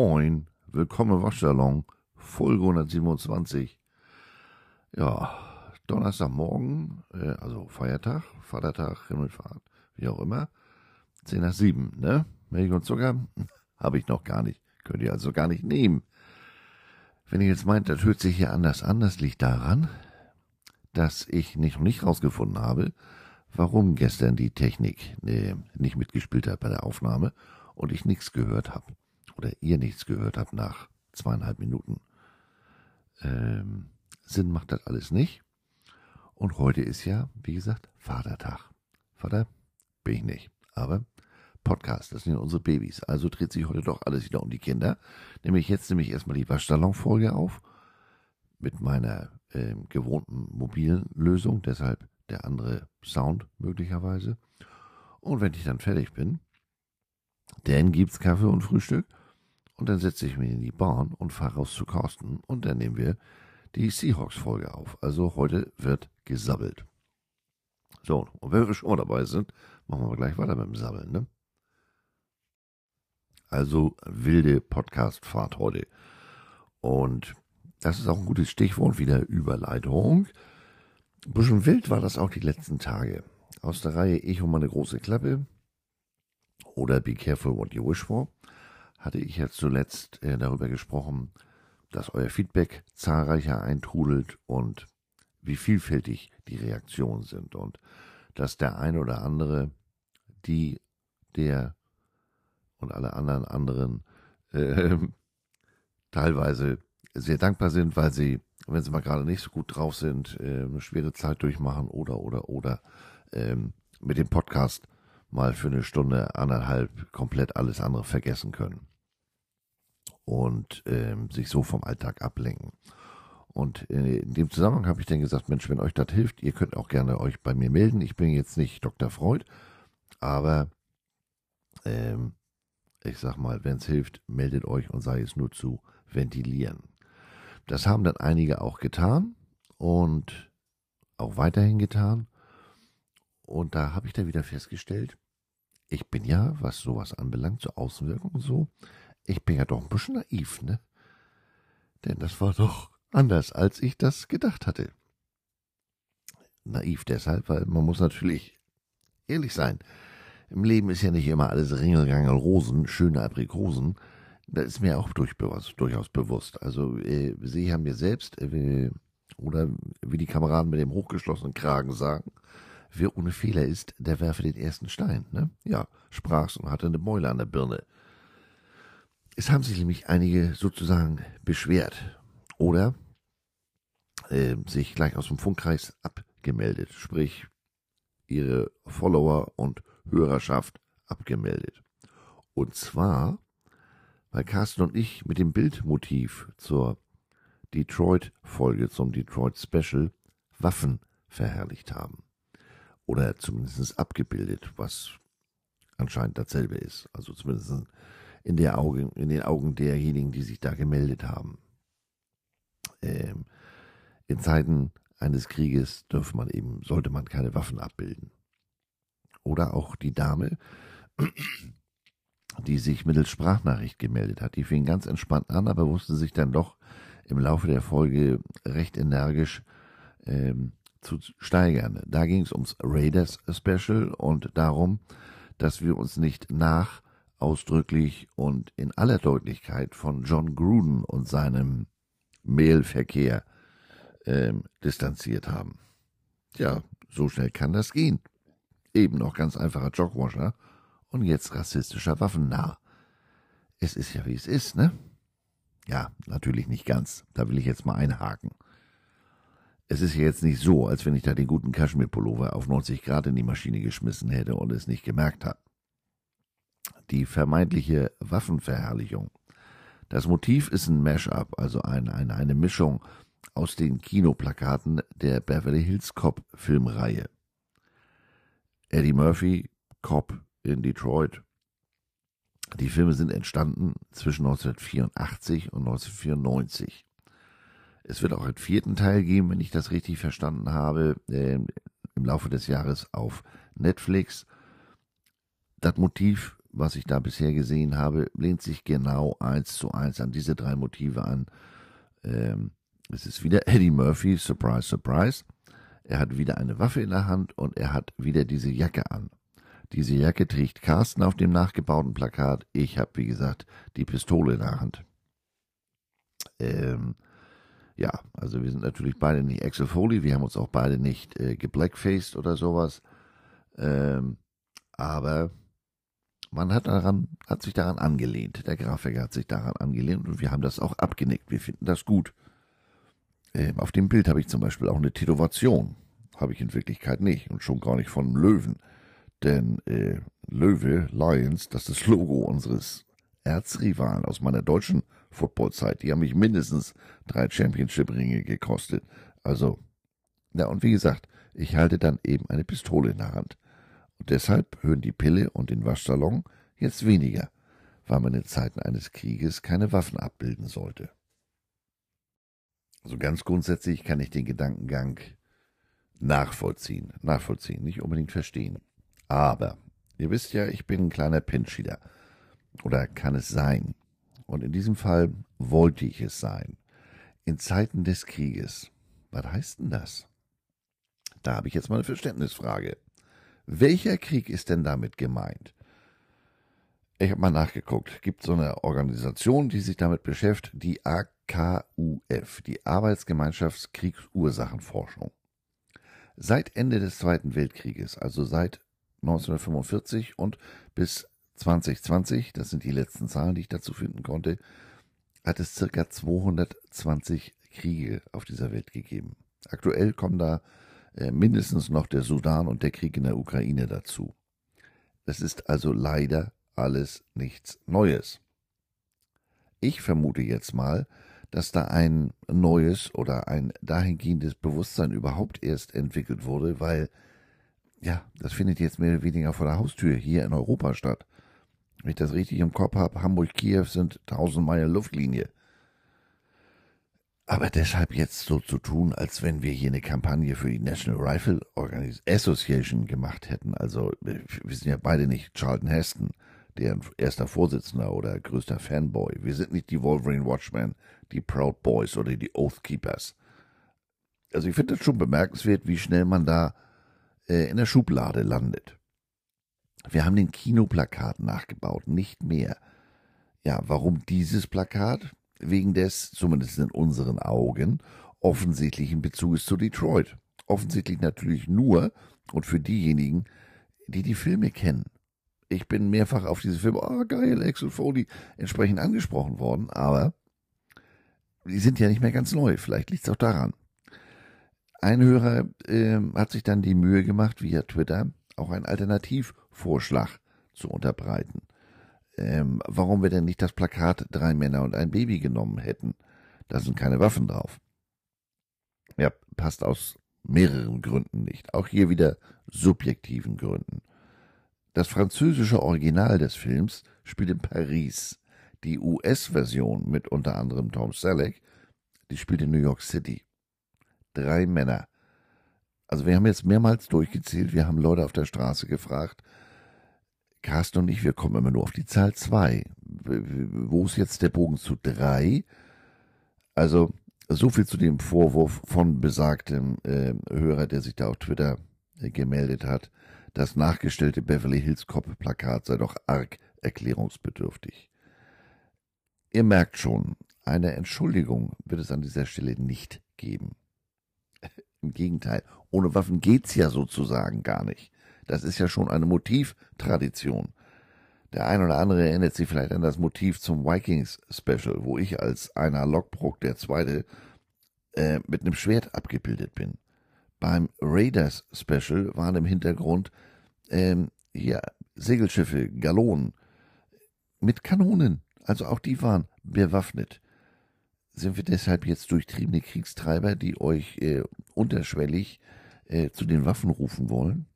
Moin, willkommen im Waschsalon, Folge 127. Ja, Donnerstagmorgen, äh, also Feiertag, Vatertag, Himmelfahrt, wie auch immer. 10 nach 7, ne? Milch und Zucker habe ich noch gar nicht. Könnt ihr also gar nicht nehmen. Wenn ihr jetzt meint, das hört sich hier anders an, das liegt daran, dass ich nicht, nicht rausgefunden habe, warum gestern die Technik äh, nicht mitgespielt hat bei der Aufnahme und ich nichts gehört habe oder ihr nichts gehört habt nach zweieinhalb Minuten. Ähm, Sinn macht das alles nicht. Und heute ist ja, wie gesagt, Vatertag. Vater bin ich nicht. Aber Podcast, das sind ja unsere Babys. Also dreht sich heute doch alles wieder um die Kinder. Nämlich jetzt nehme ich erstmal die Waschsalon-Folge auf. Mit meiner äh, gewohnten mobilen Lösung. Deshalb der andere Sound möglicherweise. Und wenn ich dann fertig bin, dann gibt's Kaffee und Frühstück. Und dann setze ich mich in die Bahn und fahre raus zu Carsten und dann nehmen wir die Seahawks-Folge auf. Also heute wird gesabbelt. So, und wenn wir schon dabei sind, machen wir gleich weiter mit dem Sabbeln, ne? Also wilde Podcast-Fahrt heute. Und das ist auch ein gutes Stichwort, wieder Überleitung. Ein bisschen wild war das auch die letzten Tage. Aus der Reihe Ich und meine große Klappe oder Be Careful What You Wish For hatte ich jetzt zuletzt äh, darüber gesprochen, dass euer Feedback zahlreicher eintrudelt und wie vielfältig die Reaktionen sind und dass der ein oder andere, die, der und alle anderen anderen äh, teilweise sehr dankbar sind, weil sie, wenn sie mal gerade nicht so gut drauf sind, äh, eine schwere Zeit durchmachen oder oder oder ähm, mit dem Podcast mal für eine Stunde, anderthalb komplett alles andere vergessen können und ähm, sich so vom Alltag ablenken. Und in dem Zusammenhang habe ich dann gesagt, Mensch, wenn euch das hilft, ihr könnt auch gerne euch bei mir melden. Ich bin jetzt nicht Dr. Freud, aber ähm, ich sag mal, wenn es hilft, meldet euch und sei es nur zu ventilieren. Das haben dann einige auch getan und auch weiterhin getan. Und da habe ich dann wieder festgestellt, ich bin ja, was sowas anbelangt, zur Außenwirkung und so, ich bin ja doch ein bisschen naiv, ne? Denn das war doch anders, als ich das gedacht hatte. Naiv deshalb, weil man muss natürlich ehrlich sein. Im Leben ist ja nicht immer alles Ringelgangel Rosen, schöne Aprikosen. Das ist mir auch durch, durchaus bewusst. Also äh, Sie haben mir selbst, äh, oder wie die Kameraden mit dem hochgeschlossenen Kragen sagen, Wer ohne Fehler ist, der werfe den ersten Stein. Ne? Ja, sprach's und hatte eine Mäule an der Birne. Es haben sich nämlich einige sozusagen beschwert oder äh, sich gleich aus dem Funkkreis abgemeldet, sprich ihre Follower und Hörerschaft abgemeldet. Und zwar, weil Carsten und ich mit dem Bildmotiv zur Detroit-Folge, zum Detroit-Special, Waffen verherrlicht haben oder zumindest abgebildet, was anscheinend dasselbe ist. Also zumindest in, der Augen, in den Augen derjenigen, die sich da gemeldet haben. Ähm, in Zeiten eines Krieges dürfte man eben, sollte man keine Waffen abbilden. Oder auch die Dame, die sich mittels Sprachnachricht gemeldet hat. Die fing ganz entspannt an, aber wusste sich dann doch im Laufe der Folge recht energisch ähm, zu steigern. Da ging es ums Raiders Special und darum, dass wir uns nicht nach ausdrücklich und in aller Deutlichkeit von John Gruden und seinem Mailverkehr ähm, distanziert haben. Tja, so schnell kann das gehen. Eben noch ganz einfacher Jogwasher und jetzt rassistischer Waffennah. Es ist ja wie es ist, ne? Ja, natürlich nicht ganz. Da will ich jetzt mal einhaken es ist ja jetzt nicht so, als wenn ich da den guten Kaschmirpullover auf 90 Grad in die Maschine geschmissen hätte und es nicht gemerkt habe. Die vermeintliche Waffenverherrlichung. Das Motiv ist ein Mashup, also ein, eine, eine Mischung aus den Kinoplakaten der Beverly Hills Cop Filmreihe. Eddie Murphy, Cop in Detroit. Die Filme sind entstanden zwischen 1984 und 1994. Es wird auch einen vierten Teil geben, wenn ich das richtig verstanden habe, äh, im Laufe des Jahres auf Netflix. Das Motiv was ich da bisher gesehen habe, lehnt sich genau eins zu eins an diese drei Motive an. Ähm, es ist wieder Eddie Murphy, surprise, surprise. Er hat wieder eine Waffe in der Hand und er hat wieder diese Jacke an. Diese Jacke trägt Carsten auf dem nachgebauten Plakat. Ich habe, wie gesagt, die Pistole in der Hand. Ähm, ja, also wir sind natürlich beide nicht Axel Foley, wir haben uns auch beide nicht äh, geblackfaced oder sowas. Ähm, aber man hat daran, hat sich daran angelehnt. Der Grafiker hat sich daran angelehnt und wir haben das auch abgenickt. Wir finden das gut. Ähm, auf dem Bild habe ich zum Beispiel auch eine Tätowation. Habe ich in Wirklichkeit nicht und schon gar nicht von einem Löwen. Denn äh, Löwe, Lions, das ist das Logo unseres Erzrivalen aus meiner deutschen Footballzeit. Die haben mich mindestens drei Championship-Ringe gekostet. Also, ja, und wie gesagt, ich halte dann eben eine Pistole in der Hand. Und deshalb hören die Pille und den Waschsalon jetzt weniger, weil man in Zeiten eines Krieges keine Waffen abbilden sollte. Also ganz grundsätzlich kann ich den Gedankengang nachvollziehen, nachvollziehen, nicht unbedingt verstehen. Aber ihr wisst ja, ich bin ein kleiner Pincheater. Oder kann es sein? Und in diesem Fall wollte ich es sein. In Zeiten des Krieges. Was heißt denn das? Da habe ich jetzt mal eine Verständnisfrage. Welcher Krieg ist denn damit gemeint? Ich habe mal nachgeguckt. Gibt so eine Organisation, die sich damit beschäftigt, die AKUF, die Arbeitsgemeinschaftskriegs-Ursachenforschung. Seit Ende des Zweiten Weltkrieges, also seit 1945 und bis 2020, das sind die letzten Zahlen, die ich dazu finden konnte, hat es circa 220 Kriege auf dieser Welt gegeben. Aktuell kommen da mindestens noch der Sudan und der Krieg in der Ukraine dazu. Es ist also leider alles nichts Neues. Ich vermute jetzt mal, dass da ein neues oder ein dahingehendes Bewusstsein überhaupt erst entwickelt wurde, weil, ja, das findet jetzt mehr oder weniger vor der Haustür hier in Europa statt. Wenn ich das richtig im Kopf habe, Hamburg-Kiew sind 1000 Meilen Luftlinie. Aber deshalb jetzt so zu tun, als wenn wir hier eine Kampagne für die National Rifle Association gemacht hätten. Also wir sind ja beide nicht Charlton Heston, deren erster Vorsitzender oder größter Fanboy. Wir sind nicht die Wolverine Watchmen, die Proud Boys oder die Oath Keepers. Also ich finde es schon bemerkenswert, wie schnell man da äh, in der Schublade landet. Wir haben den Kinoplakat nachgebaut, nicht mehr. Ja, warum dieses Plakat? Wegen des, zumindest in unseren Augen, offensichtlichen Bezuges zu Detroit. Offensichtlich natürlich nur und für diejenigen, die die Filme kennen. Ich bin mehrfach auf diese Filme, oh geil, Axel Foley, entsprechend angesprochen worden, aber die sind ja nicht mehr ganz neu. Vielleicht liegt es auch daran. Ein Hörer äh, hat sich dann die Mühe gemacht, via Twitter auch einen Alternativvorschlag zu unterbreiten ähm, warum wir denn nicht das Plakat Drei Männer und ein Baby genommen hätten. Da sind keine Waffen drauf. Ja, passt aus mehreren Gründen nicht. Auch hier wieder subjektiven Gründen. Das französische Original des Films spielt in Paris. Die US-Version mit unter anderem Tom Selleck, die spielt in New York City. Drei Männer. Also wir haben jetzt mehrmals durchgezählt, wir haben Leute auf der Straße gefragt, Carsten und ich, wir kommen immer nur auf die Zahl 2. Wo ist jetzt der Bogen zu 3? Also, so viel zu dem Vorwurf von besagtem äh, Hörer, der sich da auf Twitter äh, gemeldet hat. Das nachgestellte Beverly Hills Cop Plakat sei doch arg erklärungsbedürftig. Ihr merkt schon, eine Entschuldigung wird es an dieser Stelle nicht geben. Im Gegenteil, ohne Waffen geht's ja sozusagen gar nicht. Das ist ja schon eine Motivtradition. Der ein oder andere erinnert sich vielleicht an das Motiv zum Vikings Special, wo ich als einer Lockbrook der Zweite äh, mit einem Schwert abgebildet bin. Beim Raiders Special waren im Hintergrund ähm, ja, Segelschiffe, Gallonen mit Kanonen. Also auch die waren bewaffnet. Sind wir deshalb jetzt durchtriebene Kriegstreiber, die euch äh, unterschwellig äh, zu den Waffen rufen wollen?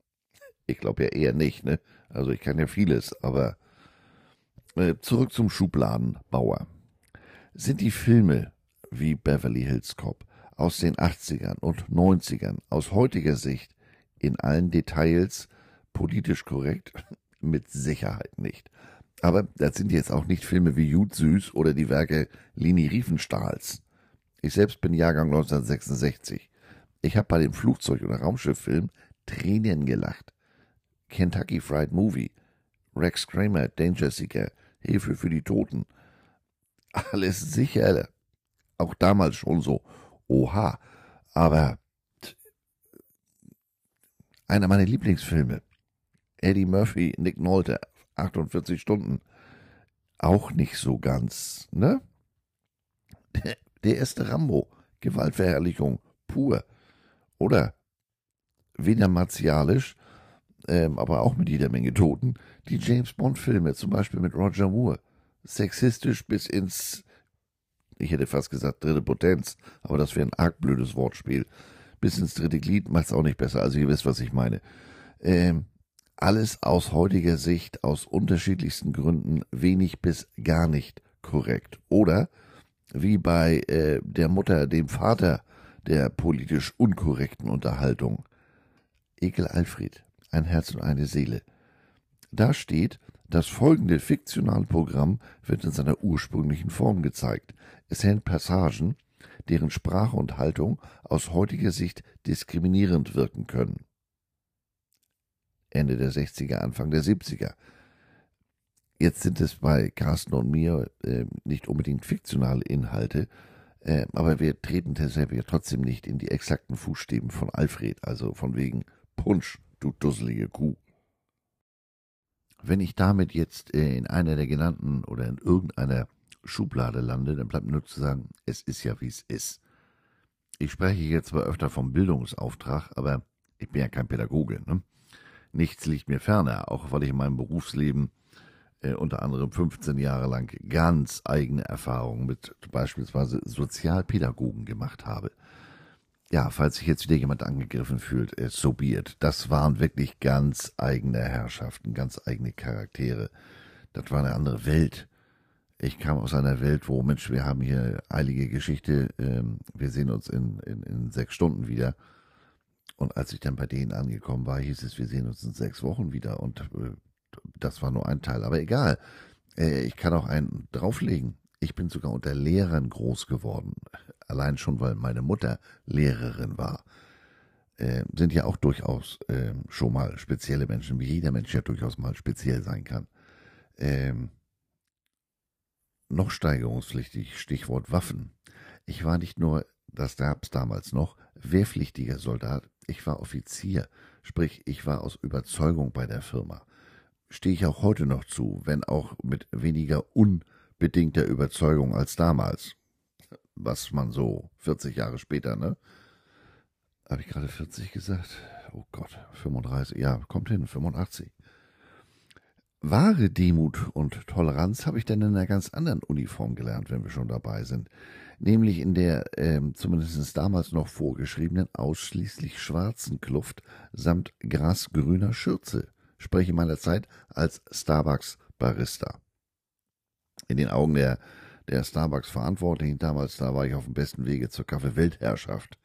Ich glaube ja eher nicht, ne? Also ich kann ja vieles, aber äh, zurück zum Schubladenbauer. Sind die Filme wie Beverly Hills Cop aus den 80ern und 90ern aus heutiger Sicht in allen Details politisch korrekt? mit Sicherheit nicht. Aber das sind jetzt auch nicht Filme wie Jud Süß oder die Werke Lini Riefenstahls. Ich selbst bin Jahrgang 1966. Ich habe bei dem Flugzeug- oder Raumschifffilm Tränen gelacht. Kentucky Fried Movie, Rex Kramer, Danger Seeker, Hilfe für die Toten. Alles sicher. Auch damals schon so. Oha. Aber einer meiner Lieblingsfilme. Eddie Murphy, Nick Nolte, 48 Stunden. Auch nicht so ganz, ne? Der, der erste Rambo, Gewaltverherrlichung, pur. Oder weder martialisch, ähm, aber auch mit jeder Menge Toten, die James Bond-Filme, zum Beispiel mit Roger Moore. Sexistisch bis ins, ich hätte fast gesagt, dritte Potenz, aber das wäre ein arg blödes Wortspiel. Bis ins dritte Glied macht es auch nicht besser, also ihr wisst, was ich meine. Ähm, alles aus heutiger Sicht, aus unterschiedlichsten Gründen, wenig bis gar nicht korrekt. Oder wie bei äh, der Mutter, dem Vater der politisch unkorrekten Unterhaltung. Ekel Alfred, ein Herz und eine Seele. Da steht, das folgende fiktionale Programm wird in seiner ursprünglichen Form gezeigt. Es hält Passagen, deren Sprache und Haltung aus heutiger Sicht diskriminierend wirken können. Ende der 60er, Anfang der 70er. Jetzt sind es bei Carsten und mir äh, nicht unbedingt fiktionale Inhalte, äh, aber wir treten deshalb ja trotzdem nicht in die exakten Fußstäben von Alfred, also von wegen Punsch, du dusselige Kuh. Wenn ich damit jetzt äh, in einer der genannten oder in irgendeiner Schublade lande, dann bleibt nur zu sagen, es ist ja wie es ist. Ich spreche jetzt zwar öfter vom Bildungsauftrag, aber ich bin ja kein Pädagoge. Ne? Nichts liegt mir ferner, auch weil ich in meinem Berufsleben äh, unter anderem 15 Jahre lang ganz eigene Erfahrungen mit beispielsweise Sozialpädagogen gemacht habe. Ja, falls sich jetzt wieder jemand angegriffen fühlt, äh, so be it. Das waren wirklich ganz eigene Herrschaften, ganz eigene Charaktere. Das war eine andere Welt. Ich kam aus einer Welt, wo, Mensch, wir haben hier eilige Geschichte, ähm, wir sehen uns in, in, in sechs Stunden wieder. Und als ich dann bei denen angekommen war, hieß es, wir sehen uns in sechs Wochen wieder. Und äh, das war nur ein Teil. Aber egal. Äh, ich kann auch einen drauflegen. Ich bin sogar unter Lehrern groß geworden. Allein schon, weil meine Mutter Lehrerin war. Äh, sind ja auch durchaus äh, schon mal spezielle Menschen, wie jeder Mensch ja durchaus mal speziell sein kann. Ähm, noch steigerungspflichtig, Stichwort Waffen. Ich war nicht nur, das gab es damals noch, wehrpflichtiger Soldat, ich war Offizier, sprich ich war aus Überzeugung bei der Firma. Stehe ich auch heute noch zu, wenn auch mit weniger unbedingter Überzeugung als damals. Was man so 40 Jahre später, ne? Habe ich gerade 40 gesagt? Oh Gott, 35, ja, kommt hin, 85. Wahre Demut und Toleranz habe ich dann in einer ganz anderen Uniform gelernt, wenn wir schon dabei sind nämlich in der ähm, zumindest damals noch vorgeschriebenen ausschließlich schwarzen Kluft samt grasgrüner Schürze, spreche meiner Zeit als Starbucks-Barista. In den Augen der, der Starbucks-Verantwortlichen damals, da war ich auf dem besten Wege zur Kaffee-Weltherrschaft,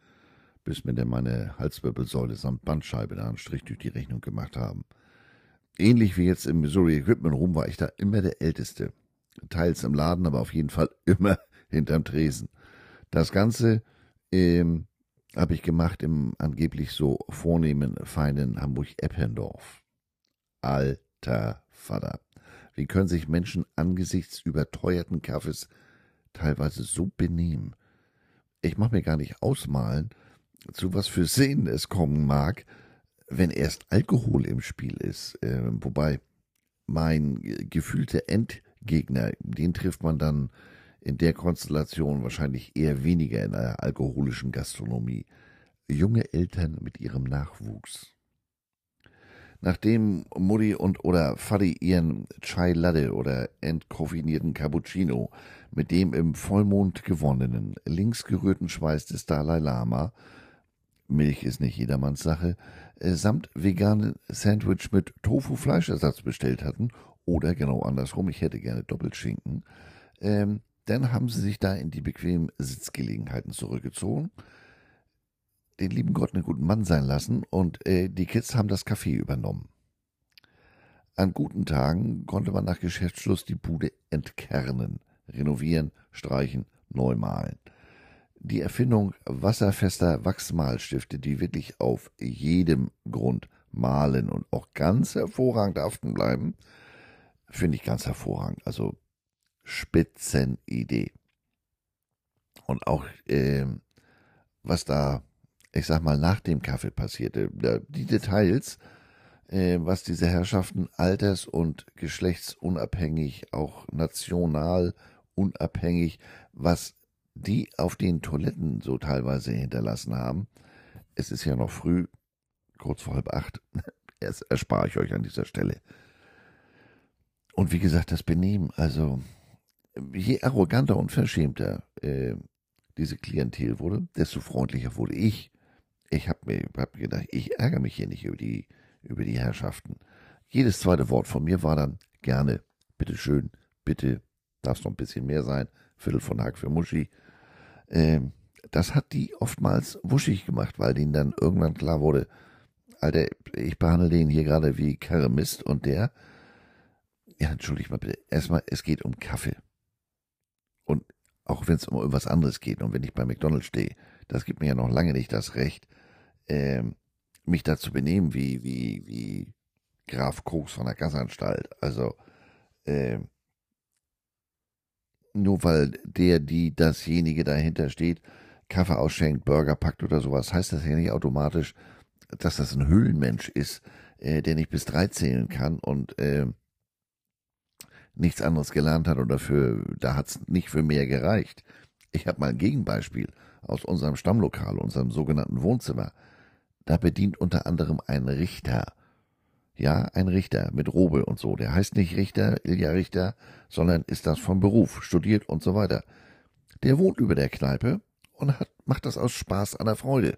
bis mir denn meine Halswirbelsäule samt Bandscheibe da einen Strich durch die Rechnung gemacht haben. Ähnlich wie jetzt im Missouri Equipment Room war ich da immer der Älteste. Teils im Laden, aber auf jeden Fall immer hinterm Tresen. Das Ganze ähm, habe ich gemacht im angeblich so vornehmen, feinen Hamburg-Eppendorf. Alter Vater. Wie können sich Menschen angesichts überteuerten Kaffees teilweise so benehmen? Ich mache mir gar nicht ausmalen, zu was für Szenen es kommen mag, wenn erst Alkohol im Spiel ist. Äh, wobei mein gefühlter Endgegner, den trifft man dann in der Konstellation wahrscheinlich eher weniger in einer alkoholischen Gastronomie. Junge Eltern mit ihrem Nachwuchs. Nachdem Mutti und oder Faddy ihren Chai Latte oder entkoffinierten Cappuccino mit dem im Vollmond gewonnenen, links gerührten Schweiß des Dalai Lama, Milch ist nicht jedermanns Sache, äh, samt veganen Sandwich mit Tofu-Fleischersatz bestellt hatten, oder genau andersrum, ich hätte gerne Doppelschinken, ähm, dann haben sie sich da in die bequemen Sitzgelegenheiten zurückgezogen, den lieben Gott einen guten Mann sein lassen und äh, die Kids haben das Café übernommen. An guten Tagen konnte man nach Geschäftsschluss die Bude entkernen, renovieren, streichen, neu malen. Die Erfindung wasserfester Wachsmalstifte, die wirklich auf jedem Grund malen und auch ganz hervorragend haften bleiben, finde ich ganz hervorragend. Also Spitzenidee. Und auch, äh, was da, ich sag mal, nach dem Kaffee passierte, die Details, äh, was diese Herrschaften alters- und geschlechtsunabhängig, auch national unabhängig, was die auf den Toiletten so teilweise hinterlassen haben. Es ist ja noch früh, kurz vor halb acht. Das erspare ich euch an dieser Stelle. Und wie gesagt, das Benehmen, also je arroganter und verschämter äh, diese Klientel wurde, desto freundlicher wurde ich. Ich habe mir hab gedacht, ich ärgere mich hier nicht über die, über die Herrschaften. Jedes zweite Wort von mir war dann gerne, bitteschön, bitte, darf es noch ein bisschen mehr sein, Viertel von Hack für Muschi. Ähm, das hat die oftmals wuschig gemacht, weil denen dann irgendwann klar wurde, Alter, ich behandle den hier gerade wie Karre Mist und der, ja, entschuldigt mal bitte, erstmal, es geht um Kaffee. Und auch wenn es um irgendwas anderes geht und wenn ich bei McDonalds stehe, das gibt mir ja noch lange nicht das Recht, ähm, mich da zu benehmen wie, wie, wie Graf Koks von der Gassanstalt. Also, ähm, nur weil der, die, dasjenige dahinter steht, Kaffee ausschenkt, Burger packt oder sowas, heißt das ja nicht automatisch, dass das ein Höhlenmensch ist, äh, der nicht bis drei zählen kann und äh, nichts anderes gelernt hat oder für, da hat es nicht für mehr gereicht. Ich habe mal ein Gegenbeispiel aus unserem Stammlokal, unserem sogenannten Wohnzimmer. Da bedient unter anderem ein Richter ja, ein Richter mit Robe und so. Der heißt nicht Richter, Ilja Richter, sondern ist das vom Beruf, studiert und so weiter. Der wohnt über der Kneipe und hat, macht das aus Spaß an der Freude.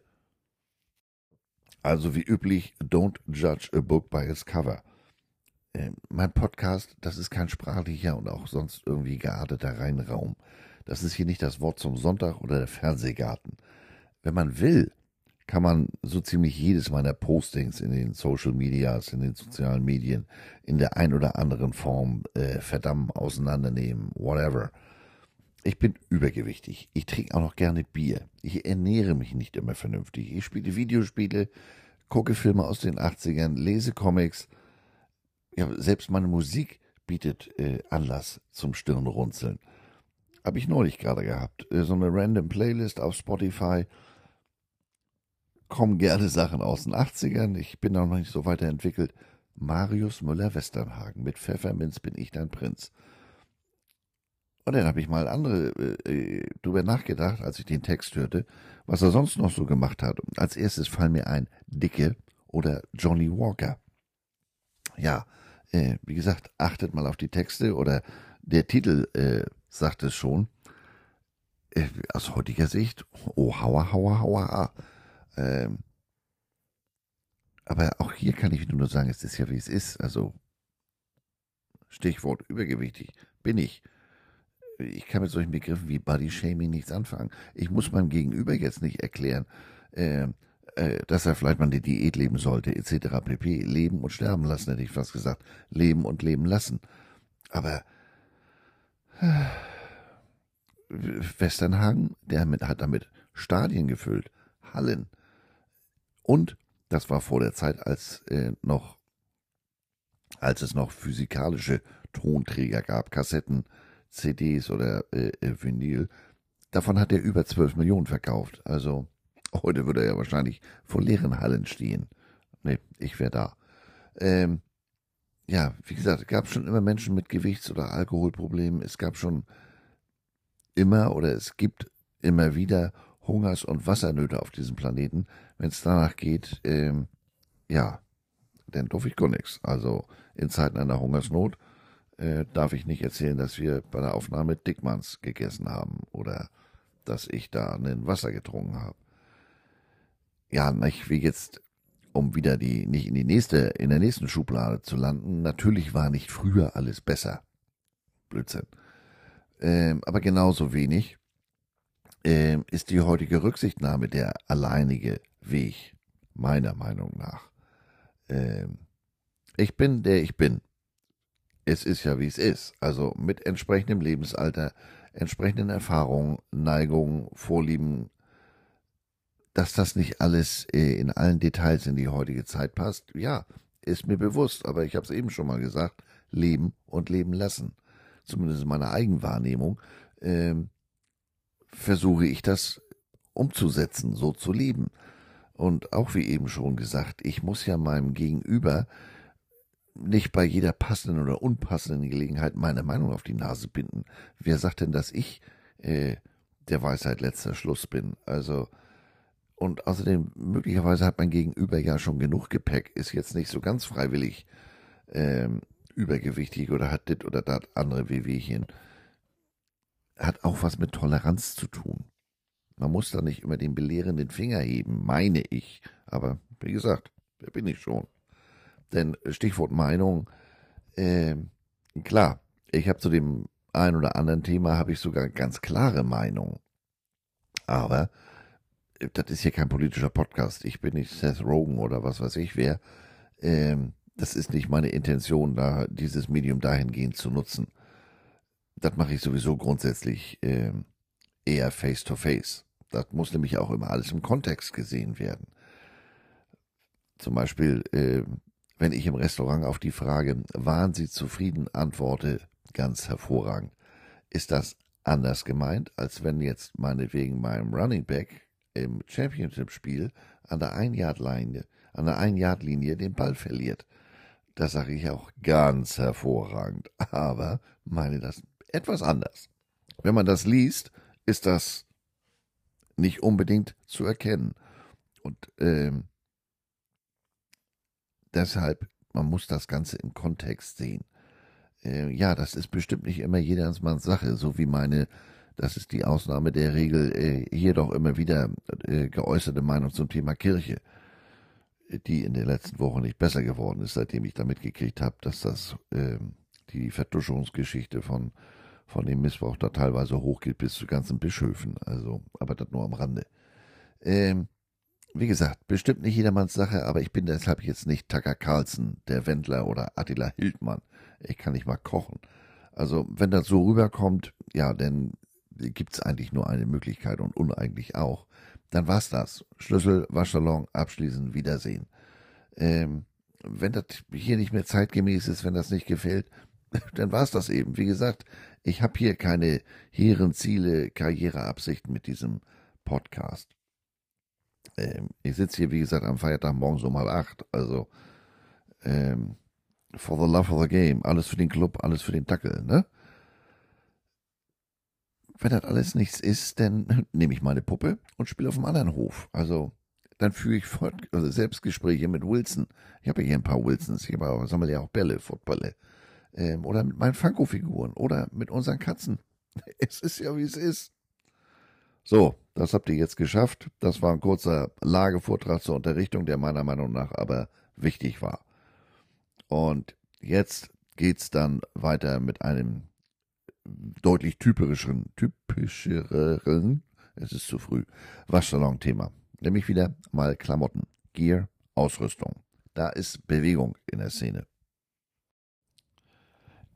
Also wie üblich, don't judge a book by its cover. Äh, mein Podcast, das ist kein sprachlicher und auch sonst irgendwie gearteter Reinraum. Das ist hier nicht das Wort zum Sonntag oder der Fernsehgarten. Wenn man will, kann man so ziemlich jedes meiner Postings in den Social Medias, in den sozialen Medien in der ein oder anderen Form äh, verdammen, auseinandernehmen, whatever. Ich bin übergewichtig. Ich trinke auch noch gerne Bier. Ich ernähre mich nicht immer vernünftig. Ich spiele Videospiele, gucke Filme aus den 80ern, lese Comics. Ja, selbst meine Musik bietet äh, Anlass zum Stirnrunzeln. Habe ich neulich gerade gehabt. Äh, so eine random Playlist auf Spotify kommen gerne Sachen aus den 80ern. Ich bin auch noch nicht so weiterentwickelt. Marius Müller-Westernhagen mit Pfefferminz bin ich dein Prinz. Und dann habe ich mal andere äh, äh, drüber nachgedacht, als ich den Text hörte, was er sonst noch so gemacht hat. Als erstes fallen mir ein Dicke oder Johnny Walker. Ja, äh, wie gesagt, achtet mal auf die Texte oder der Titel äh, sagt es schon. Äh, aus heutiger Sicht, oh, hauer, hauer, hauer. Ähm, aber auch hier kann ich nur sagen, es ist ja wie es ist. Also Stichwort übergewichtig bin ich. Ich kann mit solchen Begriffen wie Body Shaming nichts anfangen. Ich muss meinem Gegenüber jetzt nicht erklären, äh, äh, dass er vielleicht mal eine Diät leben sollte, etc. pp. Leben und sterben lassen, hätte ich fast gesagt. Leben und leben lassen. Aber äh, Westernhagen, der mit, hat damit Stadien gefüllt, Hallen, und das war vor der Zeit, als äh, noch, als es noch physikalische Tonträger gab, Kassetten, CDs oder äh, äh, Vinyl. Davon hat er über 12 Millionen verkauft. Also heute würde er ja wahrscheinlich vor leeren Hallen stehen. Nee, ich wäre da. Ähm, ja, wie gesagt, es gab schon immer Menschen mit Gewichts- oder Alkoholproblemen. Es gab schon immer oder es gibt immer wieder Hungers- und Wassernöte auf diesem Planeten. Wenn es danach geht, ähm, ja, dann darf ich gar nichts. Also in Zeiten einer Hungersnot äh, darf ich nicht erzählen, dass wir bei der Aufnahme Dickmanns gegessen haben oder dass ich da ein Wasser getrunken habe. Ja, ich wie jetzt, um wieder die nicht in die nächste, in der nächsten Schublade zu landen. Natürlich war nicht früher alles besser. Blödsinn. Ähm, aber genauso wenig äh, ist die heutige Rücksichtnahme der alleinige Weg, meiner Meinung nach. Äh, ich bin der ich bin. es ist ja, wie es ist. Also mit entsprechendem Lebensalter, entsprechenden Erfahrungen, Neigungen, Vorlieben, dass das nicht alles äh, in allen Details in die heutige Zeit passt, ja, ist mir bewusst, aber ich habe es eben schon mal gesagt, leben und leben lassen. Zumindest in meiner Eigenwahrnehmung äh, versuche ich das umzusetzen, so zu leben. Und auch wie eben schon gesagt, ich muss ja meinem Gegenüber nicht bei jeder passenden oder unpassenden Gelegenheit meine Meinung auf die Nase binden. Wer sagt denn, dass ich äh, der Weisheit letzter Schluss bin? Also, und außerdem, möglicherweise hat mein Gegenüber ja schon genug Gepäck, ist jetzt nicht so ganz freiwillig ähm, übergewichtig oder hat dit oder dat andere Wehwehchen. Hat auch was mit Toleranz zu tun. Man muss da nicht immer den belehrenden Finger heben, meine ich. Aber wie gesagt, wer bin ich schon? Denn Stichwort Meinung, äh, klar, ich habe zu dem ein oder anderen Thema habe ich sogar ganz klare Meinung. Aber äh, das ist hier kein politischer Podcast. Ich bin nicht Seth Rogen oder was weiß ich wer. Ähm, das ist nicht meine Intention, da dieses Medium dahingehend zu nutzen. Das mache ich sowieso grundsätzlich ähm, eher face to face. Das muss nämlich auch immer alles im Kontext gesehen werden. Zum Beispiel, äh, wenn ich im Restaurant auf die Frage, waren Sie zufrieden, antworte, ganz hervorragend. Ist das anders gemeint, als wenn jetzt meinetwegen meinem Running Back im Championship-Spiel an der Ein-Yard-Linie, an der Ein-Yard-Linie den Ball verliert? Das sage ich auch ganz hervorragend, aber meine das etwas anders. Wenn man das liest, ist das nicht unbedingt zu erkennen. Und ähm, deshalb, man muss das Ganze im Kontext sehen. Äh, ja, das ist bestimmt nicht immer jedermanns Sache, so wie meine, das ist die Ausnahme der Regel, äh, hier doch immer wieder äh, geäußerte Meinung zum Thema Kirche, die in den letzten Wochen nicht besser geworden ist, seitdem ich damit gekriegt habe, dass das ähm, die Vertuschungsgeschichte von von dem Missbrauch da teilweise hochgeht bis zu ganzen Bischöfen. Also, aber das nur am Rande. Ähm, wie gesagt, bestimmt nicht jedermanns Sache, aber ich bin deshalb jetzt nicht Tucker Carlson, der Wendler oder Attila Hildmann. Ich kann nicht mal kochen. Also, wenn das so rüberkommt, ja, dann gibt es eigentlich nur eine Möglichkeit und uneigentlich auch. Dann war's das. Schlüssel, Waschsalon, abschließen, Wiedersehen. Ähm, wenn das hier nicht mehr zeitgemäß ist, wenn das nicht gefällt, dann war's das eben. Wie gesagt, ich habe hier keine hehren Ziele, Karriereabsichten mit diesem Podcast. Ähm, ich sitze hier, wie gesagt, am Feiertag morgens um halb acht. Also, ähm, for the love of the game. Alles für den Club, alles für den Dackel, ne? Wenn das alles nichts ist, dann nehme ich meine Puppe und spiele auf dem anderen Hof. Also, dann führe ich fort, also Selbstgespräche mit Wilson. Ich habe hier ein paar Wilsons. Ich sammle ja auch Bälle, Footballe ähm, oder mit meinen Funko-Figuren oder mit unseren Katzen. Es ist ja, wie es ist. So, das habt ihr jetzt geschafft. Das war ein kurzer Lagevortrag zur Unterrichtung, der meiner Meinung nach aber wichtig war. Und jetzt geht's dann weiter mit einem deutlich typischeren, typischeren, es ist zu früh, Waschsalon-Thema. Nämlich wieder mal Klamotten, Gear, Ausrüstung. Da ist Bewegung in der Szene.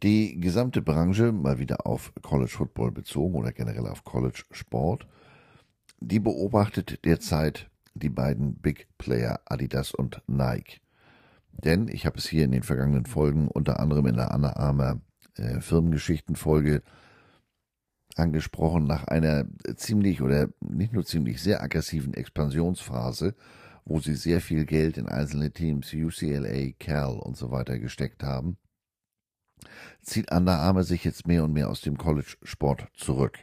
Die gesamte Branche, mal wieder auf College Football bezogen oder generell auf College Sport, die beobachtet derzeit die beiden Big Player Adidas und Nike. Denn ich habe es hier in den vergangenen Folgen, unter anderem in der Anna Armer äh, Firmengeschichtenfolge, angesprochen, nach einer ziemlich oder nicht nur ziemlich sehr aggressiven Expansionsphase, wo sie sehr viel Geld in einzelne Teams, UCLA, Cal und so weiter gesteckt haben, zieht Under Armour sich jetzt mehr und mehr aus dem College-Sport zurück.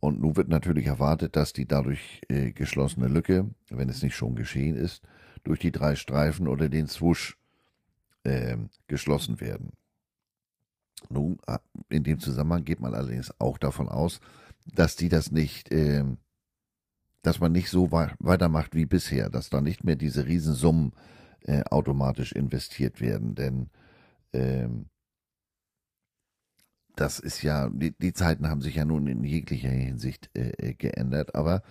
Und nun wird natürlich erwartet, dass die dadurch äh, geschlossene Lücke, wenn es nicht schon geschehen ist, durch die drei Streifen oder den Swoosh äh, geschlossen werden. Nun, ah, in dem Zusammenhang geht man allerdings auch davon aus, dass die das nicht, äh, dass man nicht so weitermacht wie bisher, dass da nicht mehr diese Riesensummen äh, automatisch investiert werden, denn ähm, das ist ja, die, die, Zeiten haben sich ja nun in jeglicher Hinsicht äh, äh, geändert, aber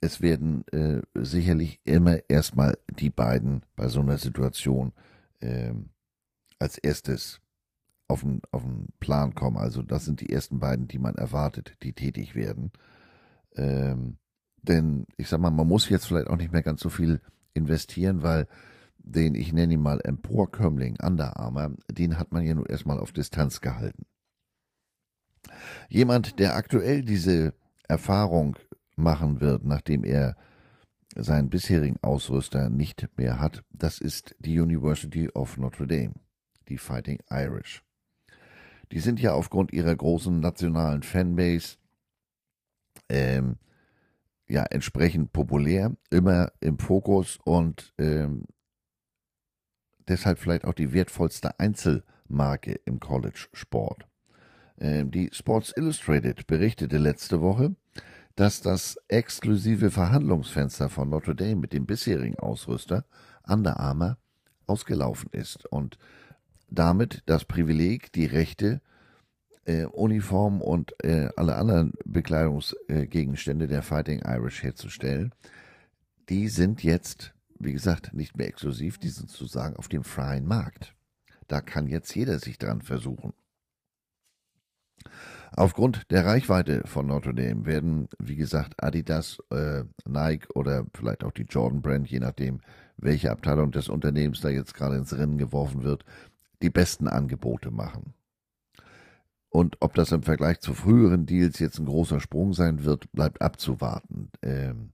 es werden äh, sicherlich immer erstmal die beiden bei so einer Situation äh, als erstes auf den, auf den Plan kommen. Also das sind die ersten beiden, die man erwartet, die tätig werden. Ähm, denn ich sag mal, man muss jetzt vielleicht auch nicht mehr ganz so viel investieren, weil den, ich nenne ihn mal Emporkömmling, Under Armour, den hat man ja nun erstmal auf Distanz gehalten. Jemand, der aktuell diese Erfahrung machen wird, nachdem er seinen bisherigen Ausrüster nicht mehr hat, das ist die University of Notre Dame, die Fighting Irish. Die sind ja aufgrund ihrer großen nationalen Fanbase ähm, ja entsprechend populär, immer im Fokus und ähm, deshalb vielleicht auch die wertvollste Einzelmarke im College-Sport. Ähm, die Sports Illustrated berichtete letzte Woche, dass das exklusive Verhandlungsfenster von Notre Dame mit dem bisherigen Ausrüster Under Armour ausgelaufen ist und damit das Privileg, die Rechte, äh, Uniformen und äh, alle anderen Bekleidungsgegenstände äh, der Fighting Irish herzustellen, die sind jetzt, wie gesagt, nicht mehr exklusiv, die sind sozusagen auf dem freien Markt. Da kann jetzt jeder sich dran versuchen. Aufgrund der Reichweite von Notre Dame werden, wie gesagt, Adidas, äh, Nike oder vielleicht auch die Jordan Brand, je nachdem, welche Abteilung des Unternehmens da jetzt gerade ins Rennen geworfen wird, die besten Angebote machen. Und ob das im Vergleich zu früheren Deals jetzt ein großer Sprung sein wird, bleibt abzuwarten. Ähm,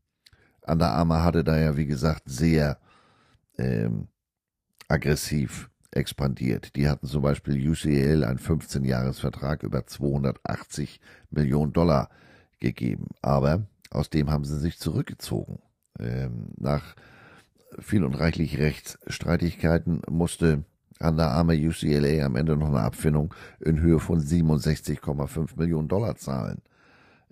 Under Armour hatte da ja, wie gesagt, sehr ähm, aggressiv expandiert. Die hatten zum Beispiel UCL einen 15-Jahres-Vertrag über 280 Millionen Dollar gegeben. Aber aus dem haben sie sich zurückgezogen. Ähm, nach viel und reichlich Rechtsstreitigkeiten musste an der arme UCLA am Ende noch eine Abfindung in Höhe von 67,5 Millionen Dollar zahlen.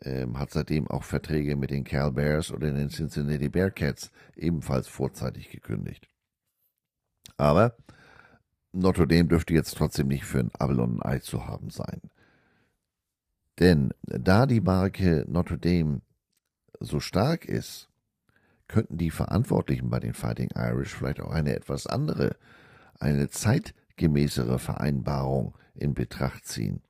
Ähm, hat seitdem auch Verträge mit den Cal Bears oder den Cincinnati Bearcats ebenfalls vorzeitig gekündigt. Aber Notre Dame dürfte jetzt trotzdem nicht für ein Abel und Ei zu haben sein. Denn da die Marke Notre Dame so stark ist, könnten die Verantwortlichen bei den Fighting Irish vielleicht auch eine etwas andere, eine zeitgemäßere Vereinbarung in Betracht ziehen.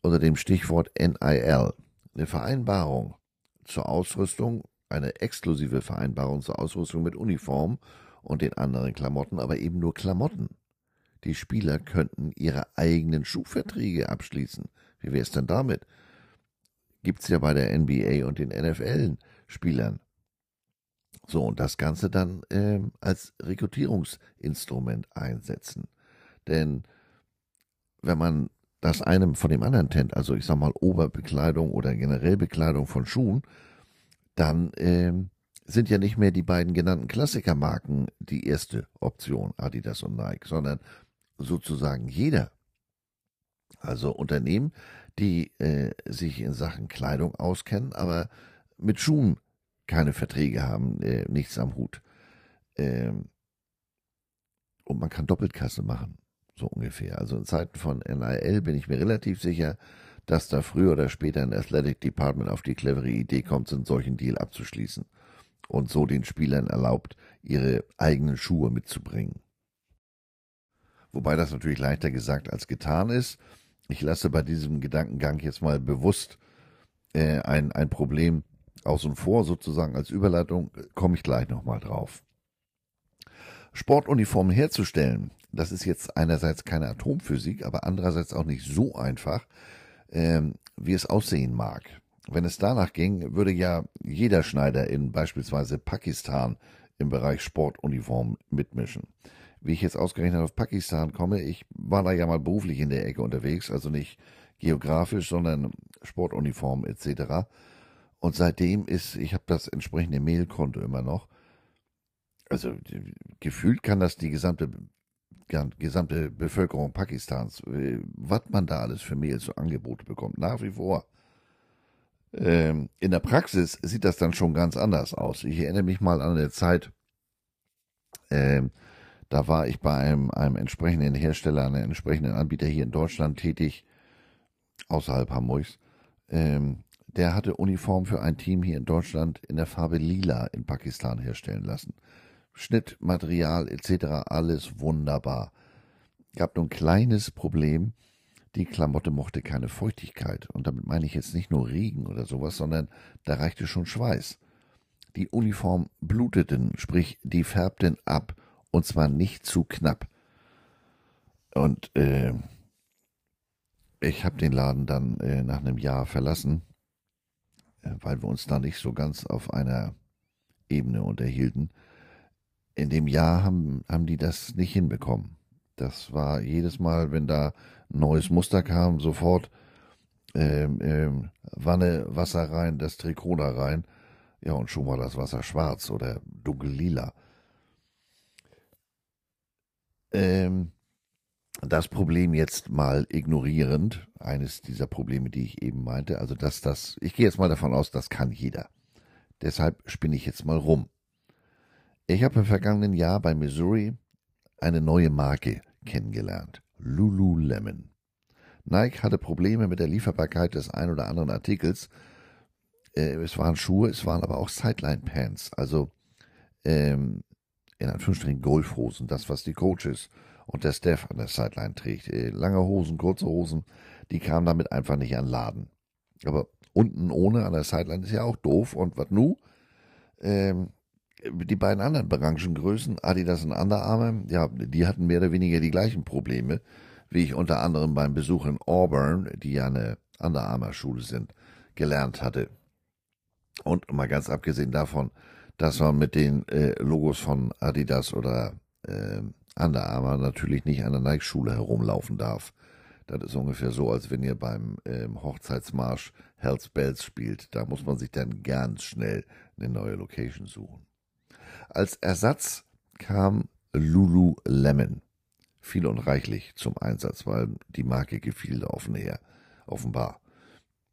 Unter dem Stichwort NIL. Eine Vereinbarung zur Ausrüstung, eine exklusive Vereinbarung zur Ausrüstung mit Uniform und den anderen Klamotten, aber eben nur Klamotten. Die Spieler könnten ihre eigenen Schuhverträge abschließen. Wie wäre es denn damit? Gibt es ja bei der NBA und den NFL-Spielern. So, und das Ganze dann äh, als Rekrutierungsinstrument einsetzen. Denn wenn man das einem von dem anderen trennt, also ich sag mal Oberbekleidung oder generell Bekleidung von Schuhen, dann äh, sind ja nicht mehr die beiden genannten Klassikermarken die erste Option, Adidas und Nike, sondern sozusagen jeder. Also Unternehmen, die äh, sich in Sachen Kleidung auskennen, aber mit Schuhen keine Verträge haben, äh, nichts am Hut. Ähm, und man kann Doppelkasse machen, so ungefähr. Also in Zeiten von NIL bin ich mir relativ sicher, dass da früher oder später ein Athletic Department auf die clevere Idee kommt, einen solchen Deal abzuschließen und so den Spielern erlaubt, ihre eigenen Schuhe mitzubringen wobei das natürlich leichter gesagt als getan ist. Ich lasse bei diesem Gedankengang jetzt mal bewusst äh, ein, ein Problem außen vor, sozusagen als Überleitung, komme ich gleich nochmal drauf. Sportuniformen herzustellen, das ist jetzt einerseits keine Atomphysik, aber andererseits auch nicht so einfach, ähm, wie es aussehen mag. Wenn es danach ging, würde ja jeder Schneider in beispielsweise Pakistan im Bereich Sportuniformen mitmischen wie ich jetzt ausgerechnet auf Pakistan komme. Ich war da ja mal beruflich in der Ecke unterwegs, also nicht geografisch, sondern Sportuniform etc. Und seitdem ist, ich habe das entsprechende Mailkonto immer noch. Also gefühlt kann das die gesamte gesamte Bevölkerung Pakistans, äh, was man da alles für Mails so Angebote bekommt, nach wie vor. Ähm, in der Praxis sieht das dann schon ganz anders aus. Ich erinnere mich mal an eine Zeit, ähm, da war ich bei einem, einem entsprechenden Hersteller, einem entsprechenden Anbieter hier in Deutschland tätig, außerhalb Hamburgs. Ähm, der hatte Uniform für ein Team hier in Deutschland in der Farbe Lila in Pakistan herstellen lassen. Schnitt, Material etc. alles wunderbar. gab nur ein kleines Problem. Die Klamotte mochte keine Feuchtigkeit. Und damit meine ich jetzt nicht nur Regen oder sowas, sondern da reichte schon Schweiß. Die Uniform bluteten, sprich, die färbten ab. Und zwar nicht zu knapp. Und äh, ich habe den Laden dann äh, nach einem Jahr verlassen, äh, weil wir uns da nicht so ganz auf einer Ebene unterhielten. In dem Jahr haben, haben die das nicht hinbekommen. Das war jedes Mal, wenn da ein neues Muster kam, sofort ähm, ähm, Wanne, Wasser rein, das Trikot da rein. Ja, und schon war das Wasser schwarz oder dunkel lila. Ähm, das Problem jetzt mal ignorierend, eines dieser Probleme, die ich eben meinte, also dass das, ich gehe jetzt mal davon aus, das kann jeder. Deshalb spinne ich jetzt mal rum. Ich habe im vergangenen Jahr bei Missouri eine neue Marke kennengelernt. Lululemon. Nike hatte Probleme mit der Lieferbarkeit des ein oder anderen Artikels. Äh, es waren Schuhe, es waren aber auch Sideline Pants, also ähm, in Anführungsstrichen Golfhosen, das was die Coaches und der Staff an der Sideline trägt. Äh, lange Hosen, kurze Hosen, die kamen damit einfach nicht an Laden. Aber unten ohne an der Sideline ist ja auch doof. Und was nu? Ähm, die beiden anderen Branchengrößen, Adidas und Under Armour, ja, die hatten mehr oder weniger die gleichen Probleme, wie ich unter anderem beim Besuch in Auburn, die ja eine Under Armour Schule sind, gelernt hatte. Und mal ganz abgesehen davon, dass man mit den äh, Logos von Adidas oder äh, Under Armour natürlich nicht an der Nike-Schule herumlaufen darf. Das ist ungefähr so, als wenn ihr beim ähm, Hochzeitsmarsch Hells Bells spielt. Da muss man sich dann ganz schnell eine neue Location suchen. Als Ersatz kam Lululemon viel und reichlich zum Einsatz, weil die Marke gefiel da offenher, offenbar.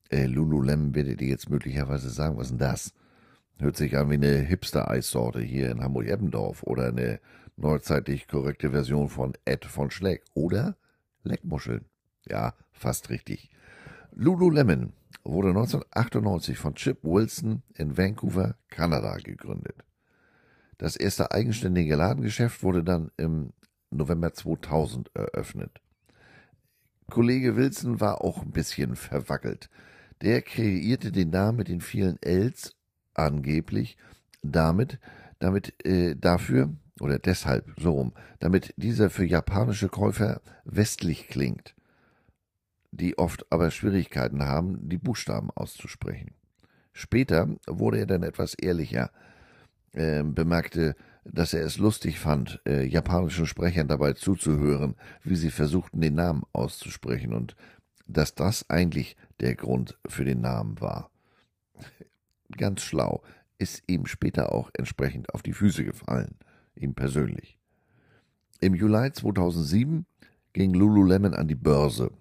Äh, Lululemon werdet ihr jetzt möglicherweise sagen, was ist denn das? Hört sich an wie eine Hipster-Eissorte hier in Hamburg-Eppendorf oder eine neuzeitlich korrekte Version von Ed von Schleck oder Leckmuscheln. Ja, fast richtig. Lululemon wurde 1998 von Chip Wilson in Vancouver, Kanada gegründet. Das erste eigenständige Ladengeschäft wurde dann im November 2000 eröffnet. Kollege Wilson war auch ein bisschen verwackelt. Der kreierte den Namen mit den vielen Ls angeblich damit, damit äh, dafür oder deshalb so rum, damit dieser für japanische Käufer westlich klingt, die oft aber Schwierigkeiten haben, die Buchstaben auszusprechen. Später wurde er dann etwas ehrlicher, äh, bemerkte, dass er es lustig fand, äh, japanischen Sprechern dabei zuzuhören, wie sie versuchten, den Namen auszusprechen und dass das eigentlich der Grund für den Namen war. Ganz schlau, ist ihm später auch entsprechend auf die Füße gefallen, ihm persönlich. Im Juli 2007 ging Lululemon an die Börse,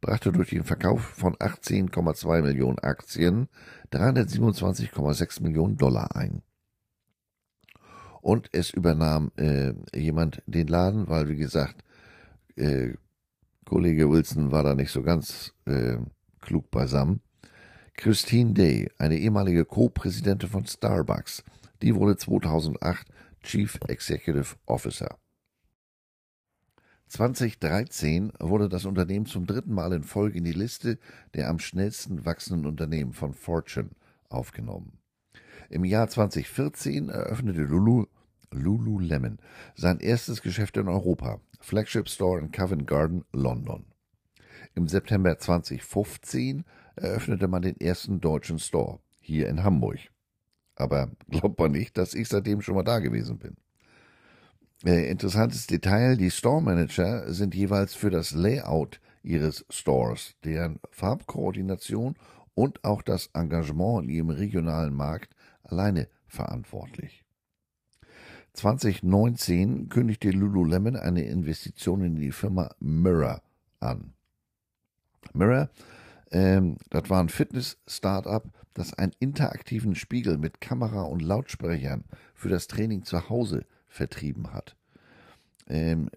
brachte durch den Verkauf von 18,2 Millionen Aktien 327,6 Millionen Dollar ein. Und es übernahm äh, jemand den Laden, weil, wie gesagt, äh, Kollege Wilson war da nicht so ganz äh, klug beisammen. Christine Day, eine ehemalige Co-Präsidentin von Starbucks, die wurde 2008 Chief Executive Officer. 2013 wurde das Unternehmen zum dritten Mal in Folge in die Liste der am schnellsten wachsenden Unternehmen von Fortune aufgenommen. Im Jahr 2014 eröffnete Lulu, Lululemon sein erstes Geschäft in Europa, Flagship Store in Covent Garden, London. Im September 2015 eröffnete man den ersten deutschen Store hier in Hamburg. Aber glaubt man nicht, dass ich seitdem schon mal da gewesen bin. Äh, interessantes Detail, die Store Manager sind jeweils für das Layout ihres Stores, deren Farbkoordination und auch das Engagement in ihrem regionalen Markt alleine verantwortlich. 2019 kündigte Lululemon eine Investition in die Firma Mirror an. Mirror, ähm, das war ein Fitness-Startup, das einen interaktiven Spiegel mit Kamera und Lautsprechern für das Training zu Hause vertrieben hat. Ähm,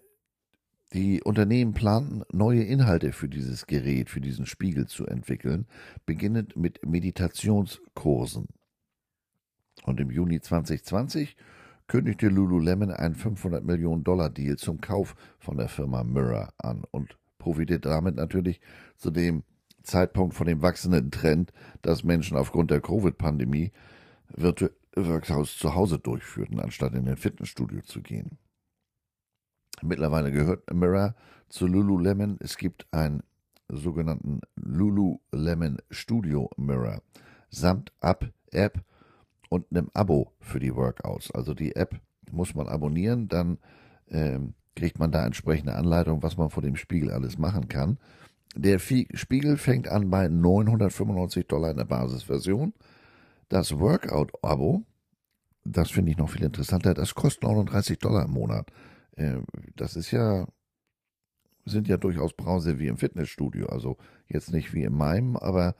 die Unternehmen planten, neue Inhalte für dieses Gerät, für diesen Spiegel zu entwickeln, beginnend mit Meditationskursen. Und im Juni 2020 kündigte Lululemon einen 500 Millionen Dollar Deal zum Kauf von der Firma Mirror an und profitiert damit natürlich zu dem Zeitpunkt von dem wachsenden Trend, dass Menschen aufgrund der Covid-Pandemie Workouts zu Hause durchführten, anstatt in ein Fitnessstudio zu gehen. Mittlerweile gehört Mirror zu Lululemon. Es gibt einen sogenannten Lululemon Studio Mirror samt App und einem Abo für die Workouts. Also die App muss man abonnieren, dann ähm, kriegt man da entsprechende Anleitung, was man vor dem Spiegel alles machen kann. Der Spiegel fängt an bei 995 Dollar in der Basisversion. Das Workout-Abo, das finde ich noch viel interessanter, das kostet 39 Dollar im Monat. Ähm, das ist ja, sind ja durchaus Brause wie im Fitnessstudio. Also jetzt nicht wie in meinem, aber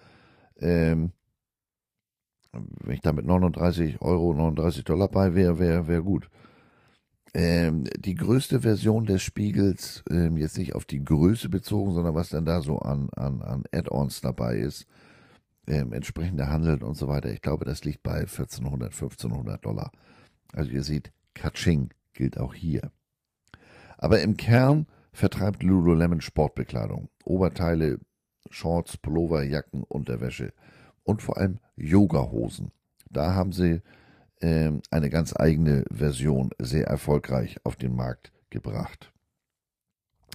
ähm, wenn ich da mit 39 Euro, 39 Dollar bei wäre, wäre wär gut. Ähm, die größte Version des Spiegels, ähm, jetzt nicht auf die Größe bezogen, sondern was dann da so an, an, an Add-ons dabei ist, ähm, entsprechende Handeln und so weiter. Ich glaube, das liegt bei 1400, 1500 Dollar. Also ihr seht, Katsching gilt auch hier. Aber im Kern vertreibt Lululemon Sportbekleidung, Oberteile, Shorts, Pullover, Jacken, Unterwäsche und vor allem Yogahosen. Da haben sie eine ganz eigene Version sehr erfolgreich auf den Markt gebracht.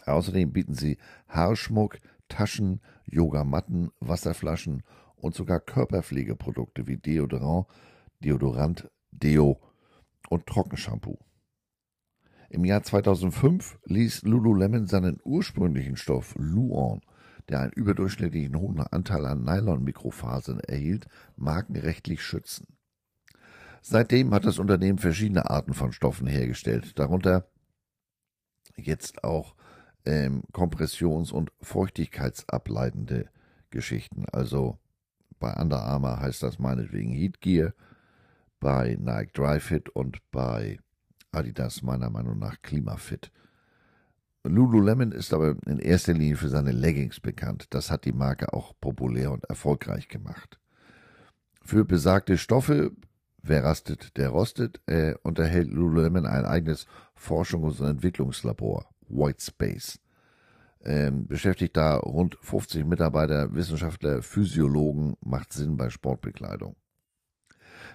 Außerdem bieten sie Haarschmuck, Taschen, Yogamatten, Wasserflaschen und sogar Körperpflegeprodukte wie Deodorant, Deodorant, Deo und Trockenshampoo. Im Jahr 2005 ließ Lululemon seinen ursprünglichen Stoff Luon, der einen überdurchschnittlichen hohen Anteil an Nylon-Mikrofasern erhielt, markenrechtlich schützen. Seitdem hat das Unternehmen verschiedene Arten von Stoffen hergestellt, darunter jetzt auch ähm, kompressions- und feuchtigkeitsableitende Geschichten, also bei Under Armour heißt das meinetwegen Heatgear, bei Nike Dryfit und bei Adidas meiner Meinung nach Klimafit. Lululemon ist aber in erster Linie für seine Leggings bekannt. Das hat die Marke auch populär und erfolgreich gemacht. Für besagte Stoffe, wer rastet, der rostet, äh, unterhält Lululemon ein eigenes Forschungs- und Entwicklungslabor, White Space ähm, beschäftigt da rund 50 Mitarbeiter, Wissenschaftler, Physiologen, macht Sinn bei Sportbekleidung.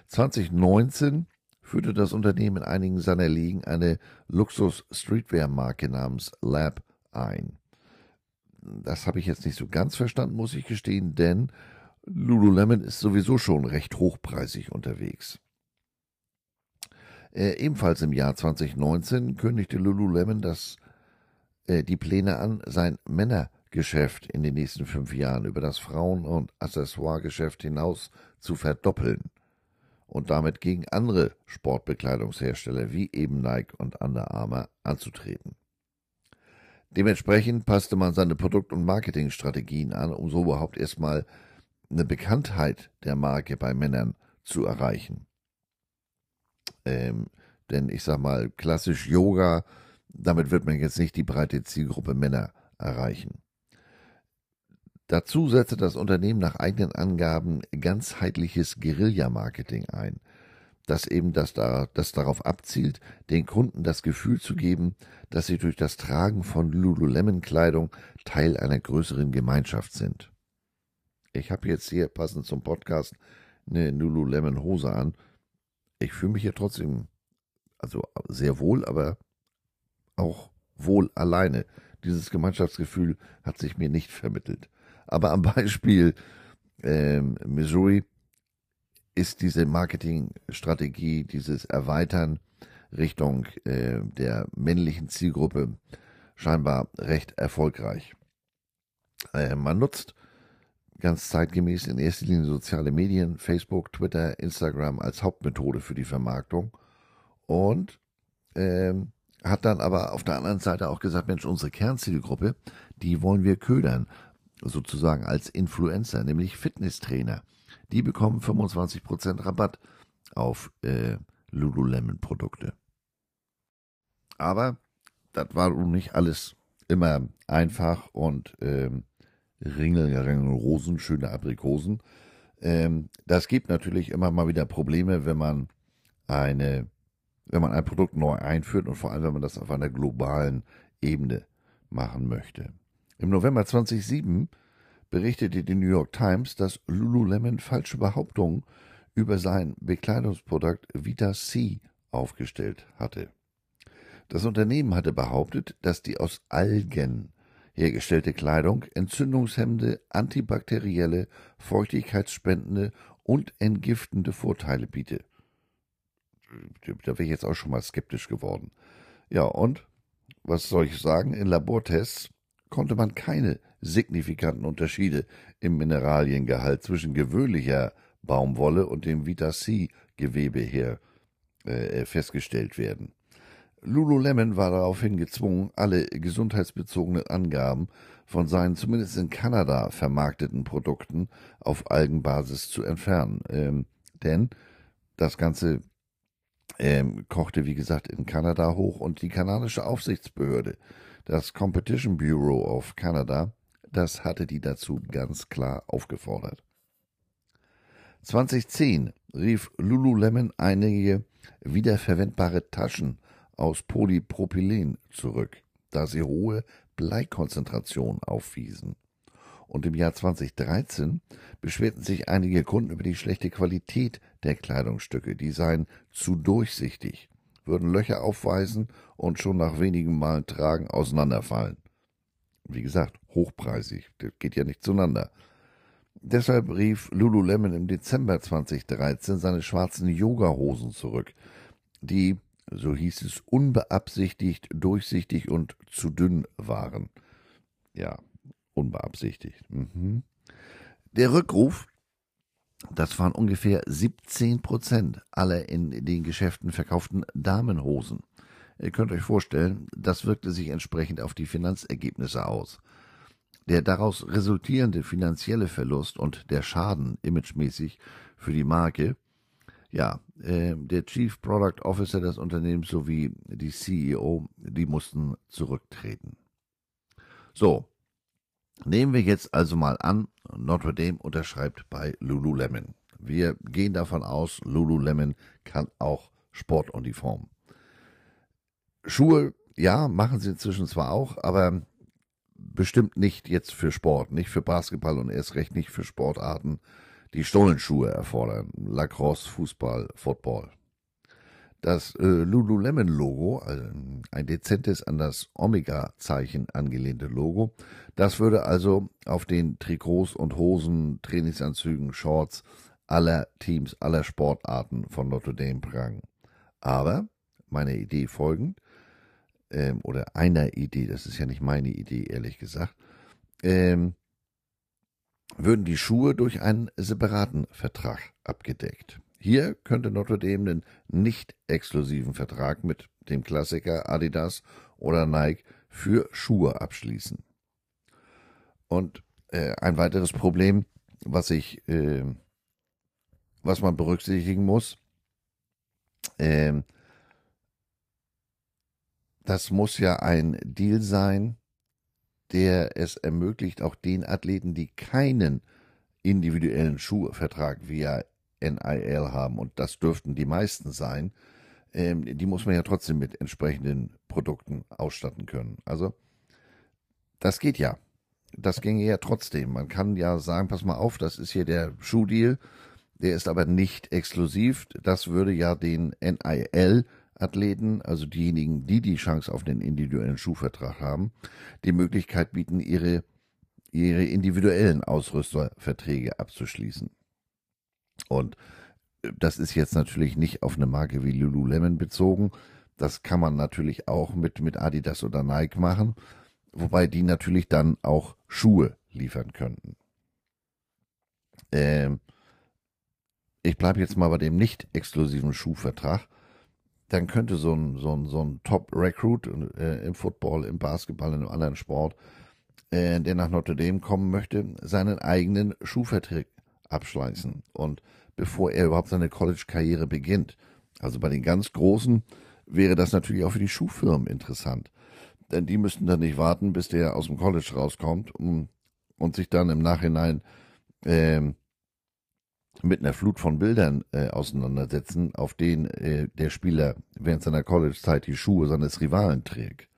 2019 führte das Unternehmen in einigen seiner Ligen eine Luxus-Streetwear-Marke namens Lab ein. Das habe ich jetzt nicht so ganz verstanden, muss ich gestehen, denn Lululemon ist sowieso schon recht hochpreisig unterwegs. Äh, ebenfalls im Jahr 2019 kündigte Lululemon das äh, die Pläne an, sein Männergeschäft in den nächsten fünf Jahren über das Frauen- und Accessoiregeschäft hinaus zu verdoppeln und damit gegen andere Sportbekleidungshersteller wie eben Nike und Under Armour anzutreten. Dementsprechend passte man seine Produkt- und Marketingstrategien an, um so überhaupt erstmal eine Bekanntheit der Marke bei Männern zu erreichen. Ähm, denn ich sag mal, klassisch Yoga damit wird man jetzt nicht die breite Zielgruppe Männer erreichen. Dazu setzte das Unternehmen nach eigenen Angaben ganzheitliches Guerilla-Marketing ein, das eben das, da, das darauf abzielt, den Kunden das Gefühl zu geben, dass sie durch das Tragen von Lululemon-Kleidung Teil einer größeren Gemeinschaft sind. Ich habe jetzt hier passend zum Podcast eine Lululemon-Hose an. Ich fühle mich hier trotzdem, also sehr wohl, aber auch wohl alleine. Dieses Gemeinschaftsgefühl hat sich mir nicht vermittelt. Aber am Beispiel äh, Missouri ist diese Marketingstrategie, dieses Erweitern Richtung äh, der männlichen Zielgruppe scheinbar recht erfolgreich. Äh, man nutzt ganz zeitgemäß in erster Linie soziale Medien, Facebook, Twitter, Instagram als Hauptmethode für die Vermarktung und ähm, hat dann aber auf der anderen Seite auch gesagt, Mensch, unsere Kernzielgruppe, die wollen wir ködern, sozusagen als Influencer, nämlich Fitnesstrainer. Die bekommen 25% Rabatt auf äh, Lululemon-Produkte. Aber das war nun nicht alles immer einfach und ähm, Ringel, Rosen, schöne Aprikosen. Ähm, das gibt natürlich immer mal wieder Probleme, wenn man eine wenn man ein Produkt neu einführt und vor allem, wenn man das auf einer globalen Ebene machen möchte. Im November 2007 berichtete die New York Times, dass Lululemon falsche Behauptungen über sein Bekleidungsprodukt Vita C aufgestellt hatte. Das Unternehmen hatte behauptet, dass die aus Algen hergestellte Kleidung entzündungshemmende, antibakterielle, feuchtigkeitsspendende und entgiftende Vorteile biete. Da wäre ich jetzt auch schon mal skeptisch geworden. Ja, und was soll ich sagen? In Labortests konnte man keine signifikanten Unterschiede im Mineraliengehalt zwischen gewöhnlicher Baumwolle und dem Vita C Gewebe her äh, festgestellt werden. Lululemon war daraufhin gezwungen, alle gesundheitsbezogenen Angaben von seinen zumindest in Kanada vermarkteten Produkten auf Algenbasis zu entfernen. Ähm, denn das Ganze ähm, kochte, wie gesagt, in Kanada hoch und die kanadische Aufsichtsbehörde, das Competition Bureau of Canada, das hatte die dazu ganz klar aufgefordert. 2010 rief Lululemon einige wiederverwendbare Taschen aus Polypropylen zurück, da sie hohe Bleikonzentrationen aufwiesen. Und im Jahr 2013 beschwerten sich einige Kunden über die schlechte Qualität der Kleidungsstücke. Die seien zu durchsichtig, würden Löcher aufweisen und schon nach wenigen Malen tragen auseinanderfallen. Wie gesagt, hochpreisig, das geht ja nicht zueinander. Deshalb rief Lululemon im Dezember 2013 seine schwarzen Yoga-Hosen zurück, die so hieß es, unbeabsichtigt, durchsichtig und zu dünn waren. Ja, unbeabsichtigt. Mhm. Der Rückruf, das waren ungefähr 17 Prozent aller in den Geschäften verkauften Damenhosen. Ihr könnt euch vorstellen, das wirkte sich entsprechend auf die Finanzergebnisse aus. Der daraus resultierende finanzielle Verlust und der Schaden imagemäßig für die Marke ja, äh, der Chief Product Officer des Unternehmens sowie die CEO, die mussten zurücktreten. So, nehmen wir jetzt also mal an, Notre Dame unterschreibt bei Lululemon. Wir gehen davon aus, Lululemon kann auch Sportuniform. Schuhe, ja, machen sie inzwischen zwar auch, aber bestimmt nicht jetzt für Sport, nicht für Basketball und erst recht nicht für Sportarten, die Stollenschuhe erfordern. Lacrosse, Fußball, Football. Das äh, Lululemon-Logo, also ein dezentes an das Omega-Zeichen angelehnte Logo, das würde also auf den Trikots und Hosen, Trainingsanzügen, Shorts aller Teams, aller Sportarten von Notre Dame prangen. Aber meine Idee folgend, ähm, oder einer Idee, das ist ja nicht meine Idee, ehrlich gesagt, ähm, würden die Schuhe durch einen separaten Vertrag abgedeckt. Hier könnte Notre Dame den nicht exklusiven Vertrag mit dem Klassiker Adidas oder Nike für Schuhe abschließen. Und äh, ein weiteres Problem, was ich, äh, was man berücksichtigen muss, äh, das muss ja ein Deal sein, der es ermöglicht, auch den Athleten, die keinen individuellen Schuhvertrag via NIL haben, und das dürften die meisten sein, ähm, die muss man ja trotzdem mit entsprechenden Produkten ausstatten können. Also, das geht ja. Das ginge ja trotzdem. Man kann ja sagen, pass mal auf, das ist hier der Schuhdeal, der ist aber nicht exklusiv. Das würde ja den NIL Athleten, also diejenigen, die die Chance auf den individuellen Schuhvertrag haben, die Möglichkeit bieten, ihre, ihre individuellen Ausrüsterverträge abzuschließen. Und äh, das ist jetzt natürlich nicht auf eine Marke wie Lululemon bezogen. Das kann man natürlich auch mit, mit Adidas oder Nike machen, wobei die natürlich dann auch Schuhe liefern könnten. Ähm, ich bleibe jetzt mal bei dem nicht exklusiven Schuhvertrag dann könnte so ein, so ein, so ein Top-Recruit äh, im Football, im Basketball, in einem anderen Sport, äh, der nach Notre Dame kommen möchte, seinen eigenen Schuhvertrag abschließen. Und bevor er überhaupt seine College-Karriere beginnt. Also bei den ganz Großen wäre das natürlich auch für die Schuhfirmen interessant. Denn die müssten dann nicht warten, bis der aus dem College rauskommt um, und sich dann im Nachhinein ähm, mit einer Flut von Bildern äh, auseinandersetzen, auf denen äh, der Spieler während seiner College-Zeit die Schuhe seines Rivalen trägt.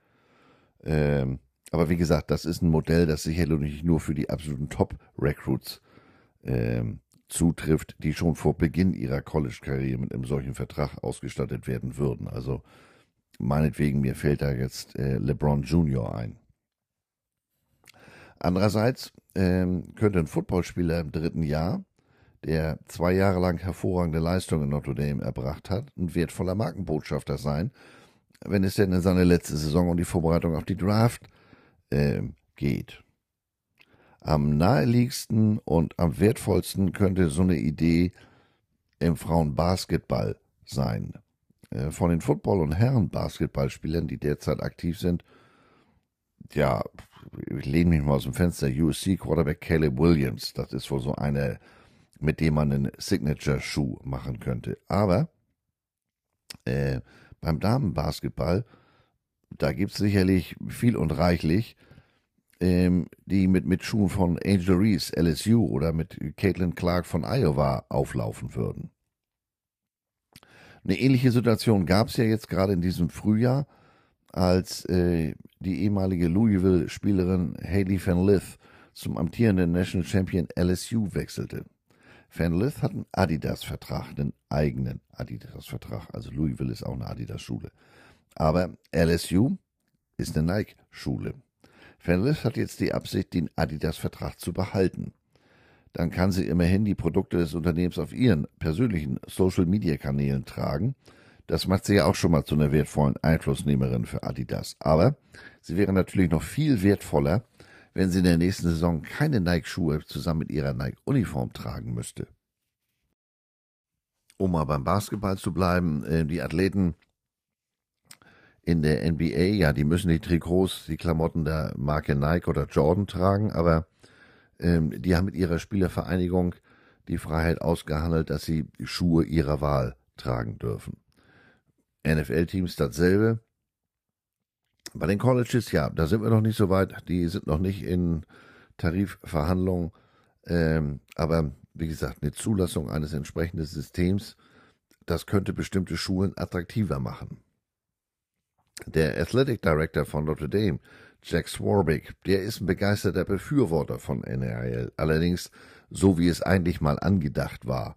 Ähm, aber wie gesagt, das ist ein Modell, das sicherlich nicht nur für die absoluten Top-Recruits ähm, zutrifft, die schon vor Beginn ihrer College-Karriere mit einem solchen Vertrag ausgestattet werden würden. Also meinetwegen, mir fällt da jetzt äh, LeBron Jr. ein. Andererseits ähm, könnte ein Footballspieler im dritten Jahr, der zwei Jahre lang hervorragende Leistungen in Notre Dame erbracht hat, ein wertvoller Markenbotschafter sein, wenn es denn in seine letzte Saison und die Vorbereitung auf die Draft äh, geht. Am naheliegendsten und am wertvollsten könnte so eine Idee im Frauenbasketball sein. Äh, von den Football- und Herren-Basketballspielern, die derzeit aktiv sind, ja, ich lehne mich mal aus dem Fenster, USC-Quarterback Caleb Williams, das ist wohl so eine, mit dem man einen Signature-Schuh machen könnte. Aber äh, beim Damenbasketball, da gibt es sicherlich viel und reichlich, ähm, die mit, mit Schuhen von Angel Reese, LSU oder mit Caitlin Clark von Iowa auflaufen würden. Eine ähnliche Situation gab es ja jetzt gerade in diesem Frühjahr, als äh, die ehemalige Louisville-Spielerin Haley Van Lith zum amtierenden National Champion LSU wechselte. Van Lith hat einen Adidas-Vertrag, einen eigenen Adidas-Vertrag. Also Louisville ist auch eine Adidas-Schule. Aber LSU ist eine Nike-Schule. Van Lith hat jetzt die Absicht, den Adidas-Vertrag zu behalten. Dann kann sie immerhin die Produkte des Unternehmens auf ihren persönlichen Social-Media-Kanälen tragen – das macht sie ja auch schon mal zu einer wertvollen Einflussnehmerin für Adidas. Aber sie wäre natürlich noch viel wertvoller, wenn sie in der nächsten Saison keine Nike-Schuhe zusammen mit ihrer Nike-Uniform tragen müsste. Um mal beim Basketball zu bleiben, äh, die Athleten in der NBA, ja, die müssen die Trikots, die Klamotten der Marke Nike oder Jordan tragen, aber ähm, die haben mit ihrer Spielervereinigung die Freiheit ausgehandelt, dass sie Schuhe ihrer Wahl tragen dürfen. NFL-Teams dasselbe. Bei den Colleges, ja, da sind wir noch nicht so weit. Die sind noch nicht in Tarifverhandlungen. Ähm, aber wie gesagt, eine Zulassung eines entsprechenden Systems, das könnte bestimmte Schulen attraktiver machen. Der Athletic Director von Notre Dame, Jack Swarbrick, der ist ein begeisterter Befürworter von NRL. Allerdings so, wie es eigentlich mal angedacht war.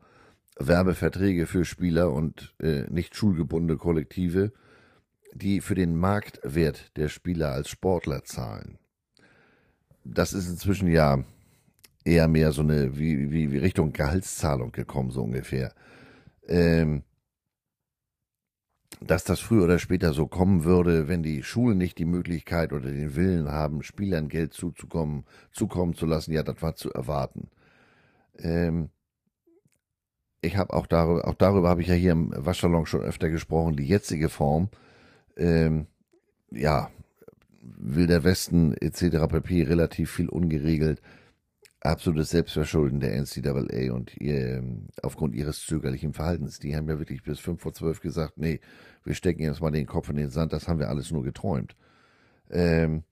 Werbeverträge für Spieler und äh, nicht schulgebundene Kollektive, die für den Marktwert der Spieler als Sportler zahlen. Das ist inzwischen ja eher mehr so eine wie, wie, wie Richtung Gehaltszahlung gekommen, so ungefähr. Ähm, dass das früher oder später so kommen würde, wenn die Schulen nicht die Möglichkeit oder den Willen haben, Spielern Geld zuzukommen, zukommen zu lassen, ja, das war zu erwarten. Ähm, ich habe auch darüber, auch darüber habe ich ja hier im Waschsalon schon öfter gesprochen, die jetzige Form, ähm, ja, will der Westen etc. pp. relativ viel ungeregelt. Absolutes Selbstverschulden der NCAA und ihr, ähm, aufgrund ihres zögerlichen Verhaltens. Die haben ja wirklich bis 5 vor 12 gesagt, nee, wir stecken jetzt mal den Kopf in den Sand, das haben wir alles nur geträumt. Ähm,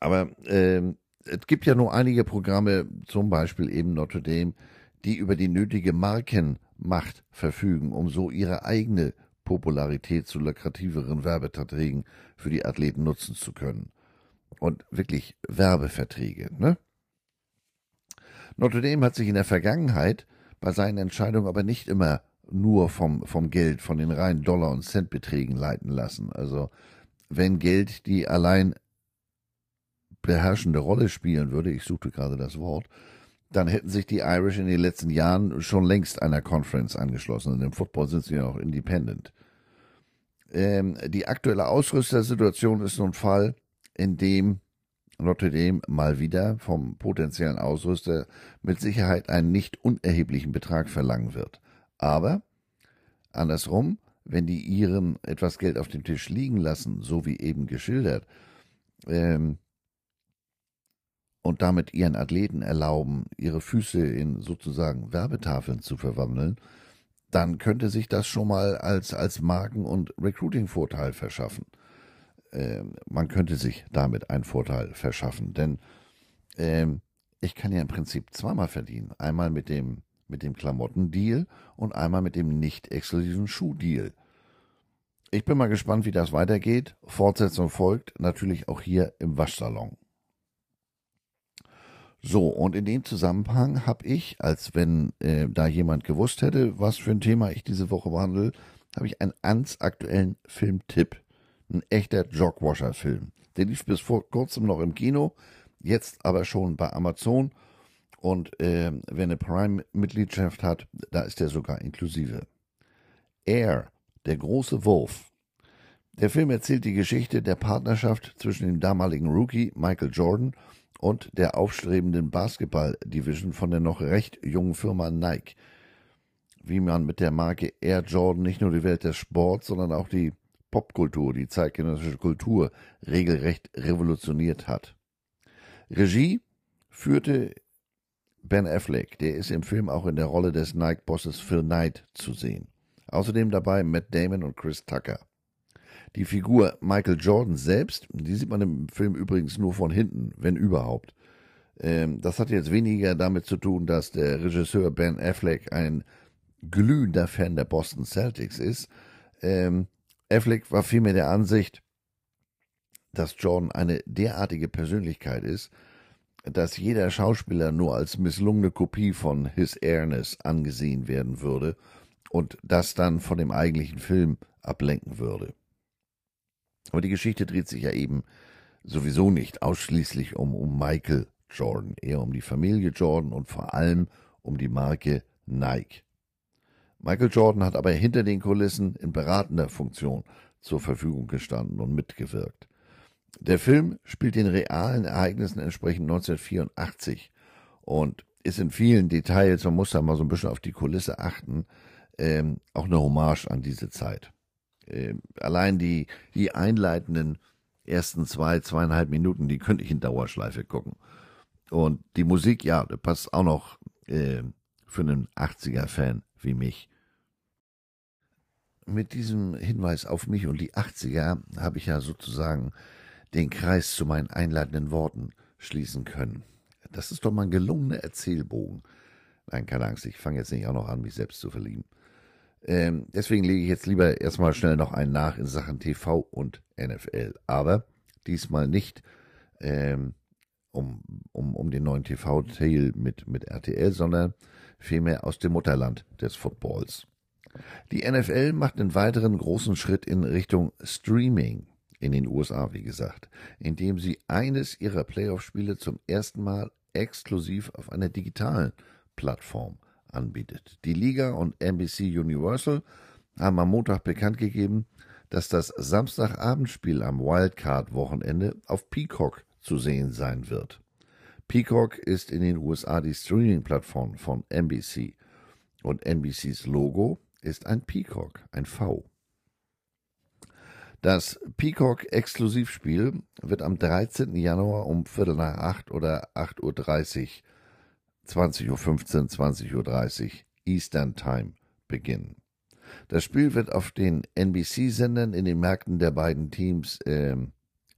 aber ähm, es gibt ja nur einige Programme, zum Beispiel eben Notre Dame, die über die nötige Markenmacht verfügen, um so ihre eigene Popularität zu lukrativeren Werbeverträgen für die Athleten nutzen zu können. Und wirklich Werbeverträge, ne? Notre Dame hat sich in der Vergangenheit bei seinen Entscheidungen aber nicht immer nur vom, vom Geld, von den reinen Dollar- und Centbeträgen leiten lassen. Also wenn Geld die allein beherrschende Rolle spielen würde, ich suchte gerade das Wort, dann hätten sich die Irish in den letzten Jahren schon längst einer Conference angeschlossen. Und im Football sind sie ja auch independent. Ähm, die aktuelle Ausrüstersituation ist nun ein Fall, in dem Notre Dame mal wieder vom potenziellen Ausrüster mit Sicherheit einen nicht unerheblichen Betrag verlangen wird. Aber andersrum, wenn die Iren etwas Geld auf dem Tisch liegen lassen, so wie eben geschildert, ähm, und damit ihren Athleten erlauben, ihre Füße in sozusagen Werbetafeln zu verwandeln, dann könnte sich das schon mal als, als Marken- und Recruiting-Vorteil verschaffen. Ähm, man könnte sich damit einen Vorteil verschaffen, denn ähm, ich kann ja im Prinzip zweimal verdienen. Einmal mit dem mit dem Klamottendeal und einmal mit dem nicht exklusiven Schuhdeal. Ich bin mal gespannt, wie das weitergeht. Fortsetzung folgt natürlich auch hier im Waschsalon. So, und in dem Zusammenhang habe ich, als wenn äh, da jemand gewusst hätte, was für ein Thema ich diese Woche behandle, habe ich einen ganz aktuellen Filmtipp. Ein echter Jogwasher-Film. Der lief bis vor kurzem noch im Kino, jetzt aber schon bei Amazon. Und äh, wer eine Prime-Mitgliedschaft hat, da ist der sogar inklusive. Air, der große Wurf. Der Film erzählt die Geschichte der Partnerschaft zwischen dem damaligen Rookie Michael Jordan und der aufstrebenden Basketball-Division von der noch recht jungen Firma Nike. Wie man mit der Marke Air Jordan nicht nur die Welt des Sports, sondern auch die Popkultur, die zeitgenössische Kultur regelrecht revolutioniert hat. Regie führte Ben Affleck, der ist im Film auch in der Rolle des Nike-Bosses Phil Knight zu sehen. Außerdem dabei Matt Damon und Chris Tucker. Die Figur Michael Jordan selbst, die sieht man im Film übrigens nur von hinten, wenn überhaupt. Ähm, das hat jetzt weniger damit zu tun, dass der Regisseur Ben Affleck ein glühender Fan der Boston Celtics ist. Ähm, Affleck war vielmehr der Ansicht, dass Jordan eine derartige Persönlichkeit ist, dass jeder Schauspieler nur als misslungene Kopie von His Airness angesehen werden würde und das dann von dem eigentlichen Film ablenken würde. Aber die Geschichte dreht sich ja eben sowieso nicht ausschließlich um, um Michael Jordan, eher um die Familie Jordan und vor allem um die Marke Nike. Michael Jordan hat aber hinter den Kulissen in beratender Funktion zur Verfügung gestanden und mitgewirkt. Der Film spielt den realen Ereignissen entsprechend 1984 und ist in vielen Details, man muss da mal so ein bisschen auf die Kulisse achten, ähm, auch eine Hommage an diese Zeit äh, allein die, die einleitenden ersten zwei, zweieinhalb Minuten, die könnte ich in Dauerschleife gucken. Und die Musik, ja, passt auch noch äh, für einen 80er-Fan wie mich. Mit diesem Hinweis auf mich und die 80er habe ich ja sozusagen den Kreis zu meinen einleitenden Worten schließen können. Das ist doch mal ein gelungener Erzählbogen. Nein, keine Angst, ich fange jetzt nicht auch noch an, mich selbst zu verlieben. Ähm, deswegen lege ich jetzt lieber erstmal schnell noch einen nach in Sachen TV und NFL. Aber diesmal nicht ähm, um, um, um den neuen TV-Tail mit, mit RTL, sondern vielmehr aus dem Mutterland des Footballs. Die NFL macht einen weiteren großen Schritt in Richtung Streaming in den USA, wie gesagt, indem sie eines ihrer Playoff-Spiele zum ersten Mal exklusiv auf einer digitalen Plattform anbietet. Die Liga und NBC Universal haben am Montag bekannt gegeben, dass das Samstagabendspiel am Wildcard-Wochenende auf Peacock zu sehen sein wird. Peacock ist in den USA die Streaming-Plattform von NBC und NBCs Logo ist ein Peacock, ein V. Das Peacock-Exklusivspiel wird am 13. Januar um Viertel nach acht oder 8.30 Uhr 20.15 Uhr, 20.30 Uhr Eastern Time beginnen. Das Spiel wird auf den NBC-Sendern in den Märkten der beiden Teams äh,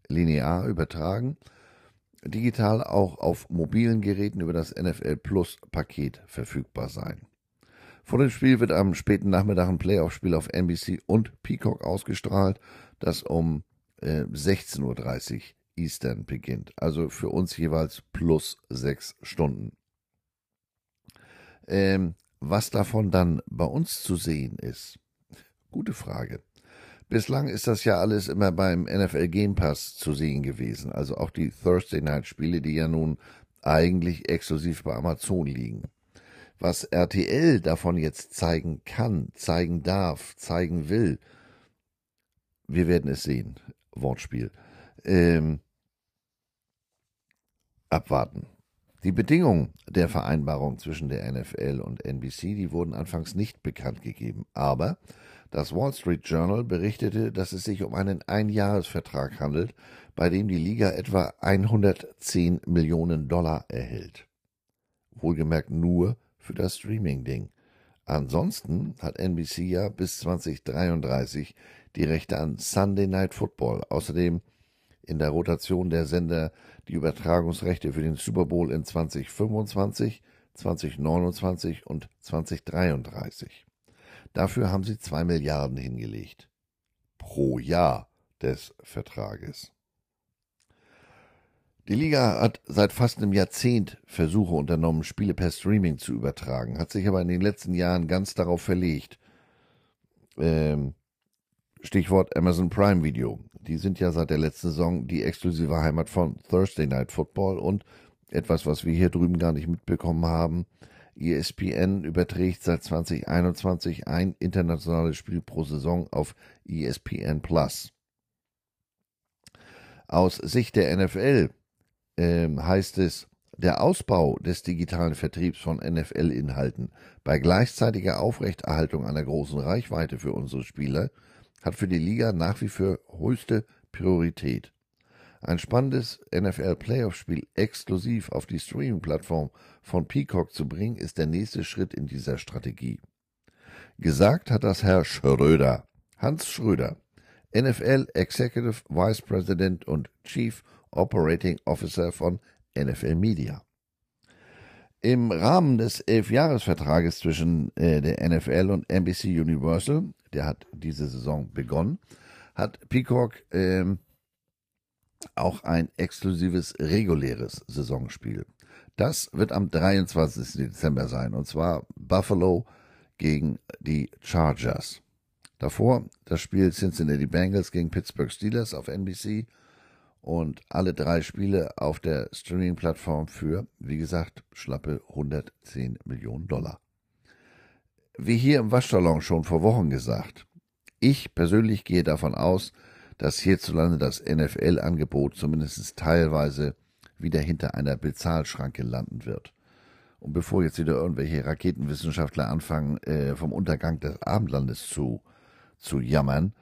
linear übertragen, digital auch auf mobilen Geräten über das NFL Plus Paket verfügbar sein. Vor dem Spiel wird am späten Nachmittag ein Playoff-Spiel auf NBC und Peacock ausgestrahlt, das um äh, 16.30 Uhr Eastern beginnt. Also für uns jeweils plus sechs Stunden. Ähm, was davon dann bei uns zu sehen ist? Gute Frage. Bislang ist das ja alles immer beim NFL Game Pass zu sehen gewesen, also auch die Thursday Night Spiele, die ja nun eigentlich exklusiv bei Amazon liegen. Was RTL davon jetzt zeigen kann, zeigen darf, zeigen will, wir werden es sehen. Wortspiel. Ähm, abwarten. Die Bedingungen der Vereinbarung zwischen der NFL und NBC, die wurden anfangs nicht bekannt gegeben, aber das Wall Street Journal berichtete, dass es sich um einen Einjahresvertrag handelt, bei dem die Liga etwa 110 Millionen Dollar erhält. Wohlgemerkt nur für das Streaming-Ding. Ansonsten hat NBC ja bis 2033 die Rechte an Sunday Night Football. Außerdem in der Rotation der Sender die Übertragungsrechte für den Super Bowl in 2025, 2029 und 2033. Dafür haben sie zwei Milliarden hingelegt. Pro Jahr des Vertrages. Die Liga hat seit fast einem Jahrzehnt Versuche unternommen, Spiele per Streaming zu übertragen, hat sich aber in den letzten Jahren ganz darauf verlegt. Ähm, Stichwort Amazon Prime Video. Die sind ja seit der letzten Saison die exklusive Heimat von Thursday Night Football und etwas, was wir hier drüben gar nicht mitbekommen haben. ESPN überträgt seit 2021 ein internationales Spiel pro Saison auf ESPN Plus. Aus Sicht der NFL äh, heißt es, der Ausbau des digitalen Vertriebs von NFL-Inhalten bei gleichzeitiger Aufrechterhaltung einer großen Reichweite für unsere Spieler hat für die Liga nach wie vor höchste Priorität. Ein spannendes NFL-Playoff-Spiel exklusiv auf die Streaming-Plattform von Peacock zu bringen, ist der nächste Schritt in dieser Strategie. Gesagt hat das Herr Schröder, Hans Schröder, NFL Executive Vice President und Chief Operating Officer von NFL Media. Im Rahmen des Elfjahresvertrages zwischen äh, der NFL und NBC Universal, der hat diese Saison begonnen, hat Peacock ähm, auch ein exklusives reguläres Saisonspiel. Das wird am 23. Dezember sein, und zwar Buffalo gegen die Chargers. Davor das Spiel Cincinnati Bengals gegen Pittsburgh Steelers auf NBC und alle drei Spiele auf der Streaming-Plattform für, wie gesagt, schlappe 110 Millionen Dollar. Wie hier im Waschsalon schon vor Wochen gesagt, ich persönlich gehe davon aus, dass hierzulande das NFL-Angebot zumindest teilweise wieder hinter einer Bezahlschranke landen wird. Und bevor jetzt wieder irgendwelche Raketenwissenschaftler anfangen, äh, vom Untergang des Abendlandes zu, zu jammern,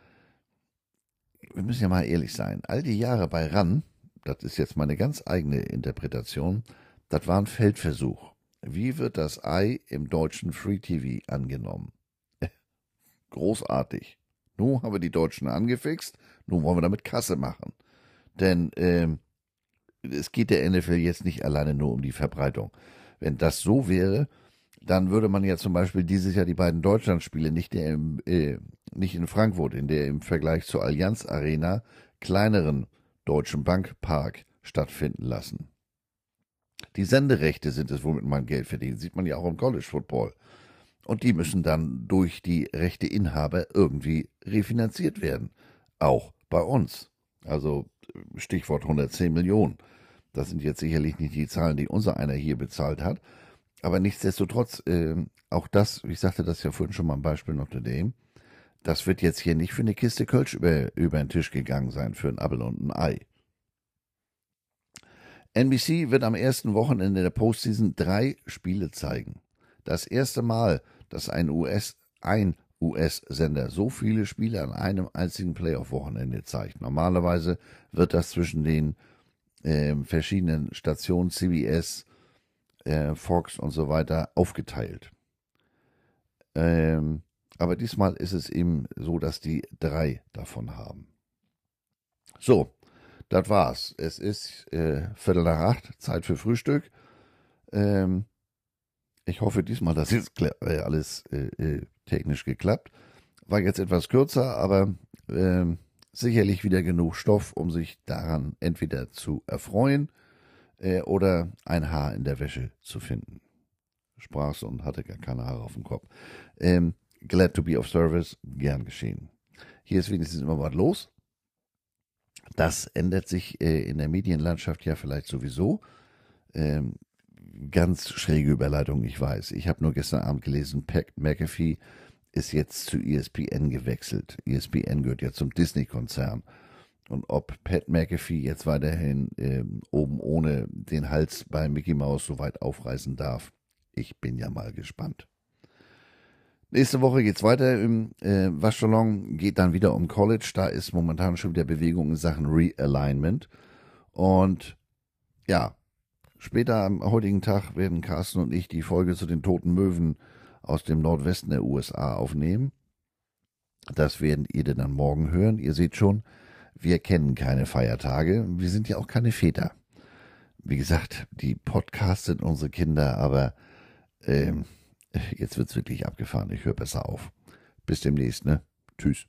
wir müssen ja mal ehrlich sein, all die Jahre bei RAN, das ist jetzt meine ganz eigene Interpretation, das war ein Feldversuch. Wie wird das Ei im deutschen Free TV angenommen? Großartig. Nun haben wir die Deutschen angefixt, nun wollen wir damit Kasse machen. Denn ähm, es geht der NFL jetzt nicht alleine nur um die Verbreitung. Wenn das so wäre, dann würde man ja zum Beispiel dieses Jahr die beiden Deutschlandspiele nicht, im, äh, nicht in Frankfurt, in der im Vergleich zur Allianz Arena kleineren Deutschen Bankpark stattfinden lassen. Die Senderechte sind es, womit man Geld verdient. Sieht man ja auch im College Football. Und die müssen dann durch die Rechteinhaber irgendwie refinanziert werden. Auch bei uns. Also Stichwort 110 Millionen. Das sind jetzt sicherlich nicht die Zahlen, die unser einer hier bezahlt hat. Aber nichtsdestotrotz, äh, auch das, ich sagte das ja vorhin schon mal ein Beispiel Notre Dame, das wird jetzt hier nicht für eine Kiste Kölsch über, über den Tisch gegangen sein, für ein Appel und ein Ei. NBC wird am ersten Wochenende der Postseason drei Spiele zeigen. Das erste Mal, dass ein US, ein US-Sender so viele Spiele an einem einzigen Playoff-Wochenende zeigt. Normalerweise wird das zwischen den äh, verschiedenen Stationen CBS, äh, Fox und so weiter aufgeteilt. Ähm, aber diesmal ist es eben so, dass die drei davon haben. So, das war's. Es ist äh, Viertel nach acht, Zeit für Frühstück. Ähm, ich hoffe diesmal, dass jetzt äh, alles äh, äh, technisch geklappt. War jetzt etwas kürzer, aber ähm, sicherlich wieder genug Stoff, um sich daran entweder zu erfreuen äh, oder ein Haar in der Wäsche zu finden. Sprach's und hatte gar keine Haare auf dem Kopf. Ähm, glad to be of service, gern geschehen. Hier ist wenigstens immer was los. Das ändert sich äh, in der Medienlandschaft ja vielleicht sowieso. Ähm, ganz schräge Überleitung, ich weiß. Ich habe nur gestern Abend gelesen, Pat McAfee ist jetzt zu ESPN gewechselt. ESPN gehört ja zum Disney-Konzern. Und ob Pat McAfee jetzt weiterhin äh, oben ohne den Hals bei Mickey Mouse so weit aufreißen darf, ich bin ja mal gespannt. Nächste Woche geht's weiter im äh, Waschsalon, geht dann wieder um College. Da ist momentan schon wieder Bewegung in Sachen Realignment. Und ja, später am heutigen Tag werden Carsten und ich die Folge zu den toten Möwen aus dem Nordwesten der USA aufnehmen. Das werden ihr dann morgen hören. Ihr seht schon, wir kennen keine Feiertage. Wir sind ja auch keine Väter. Wie gesagt, die Podcasts sind unsere Kinder, aber ähm, jetzt wird's wirklich abgefahren. Ich höre besser auf. Bis demnächst, ne? Tschüss.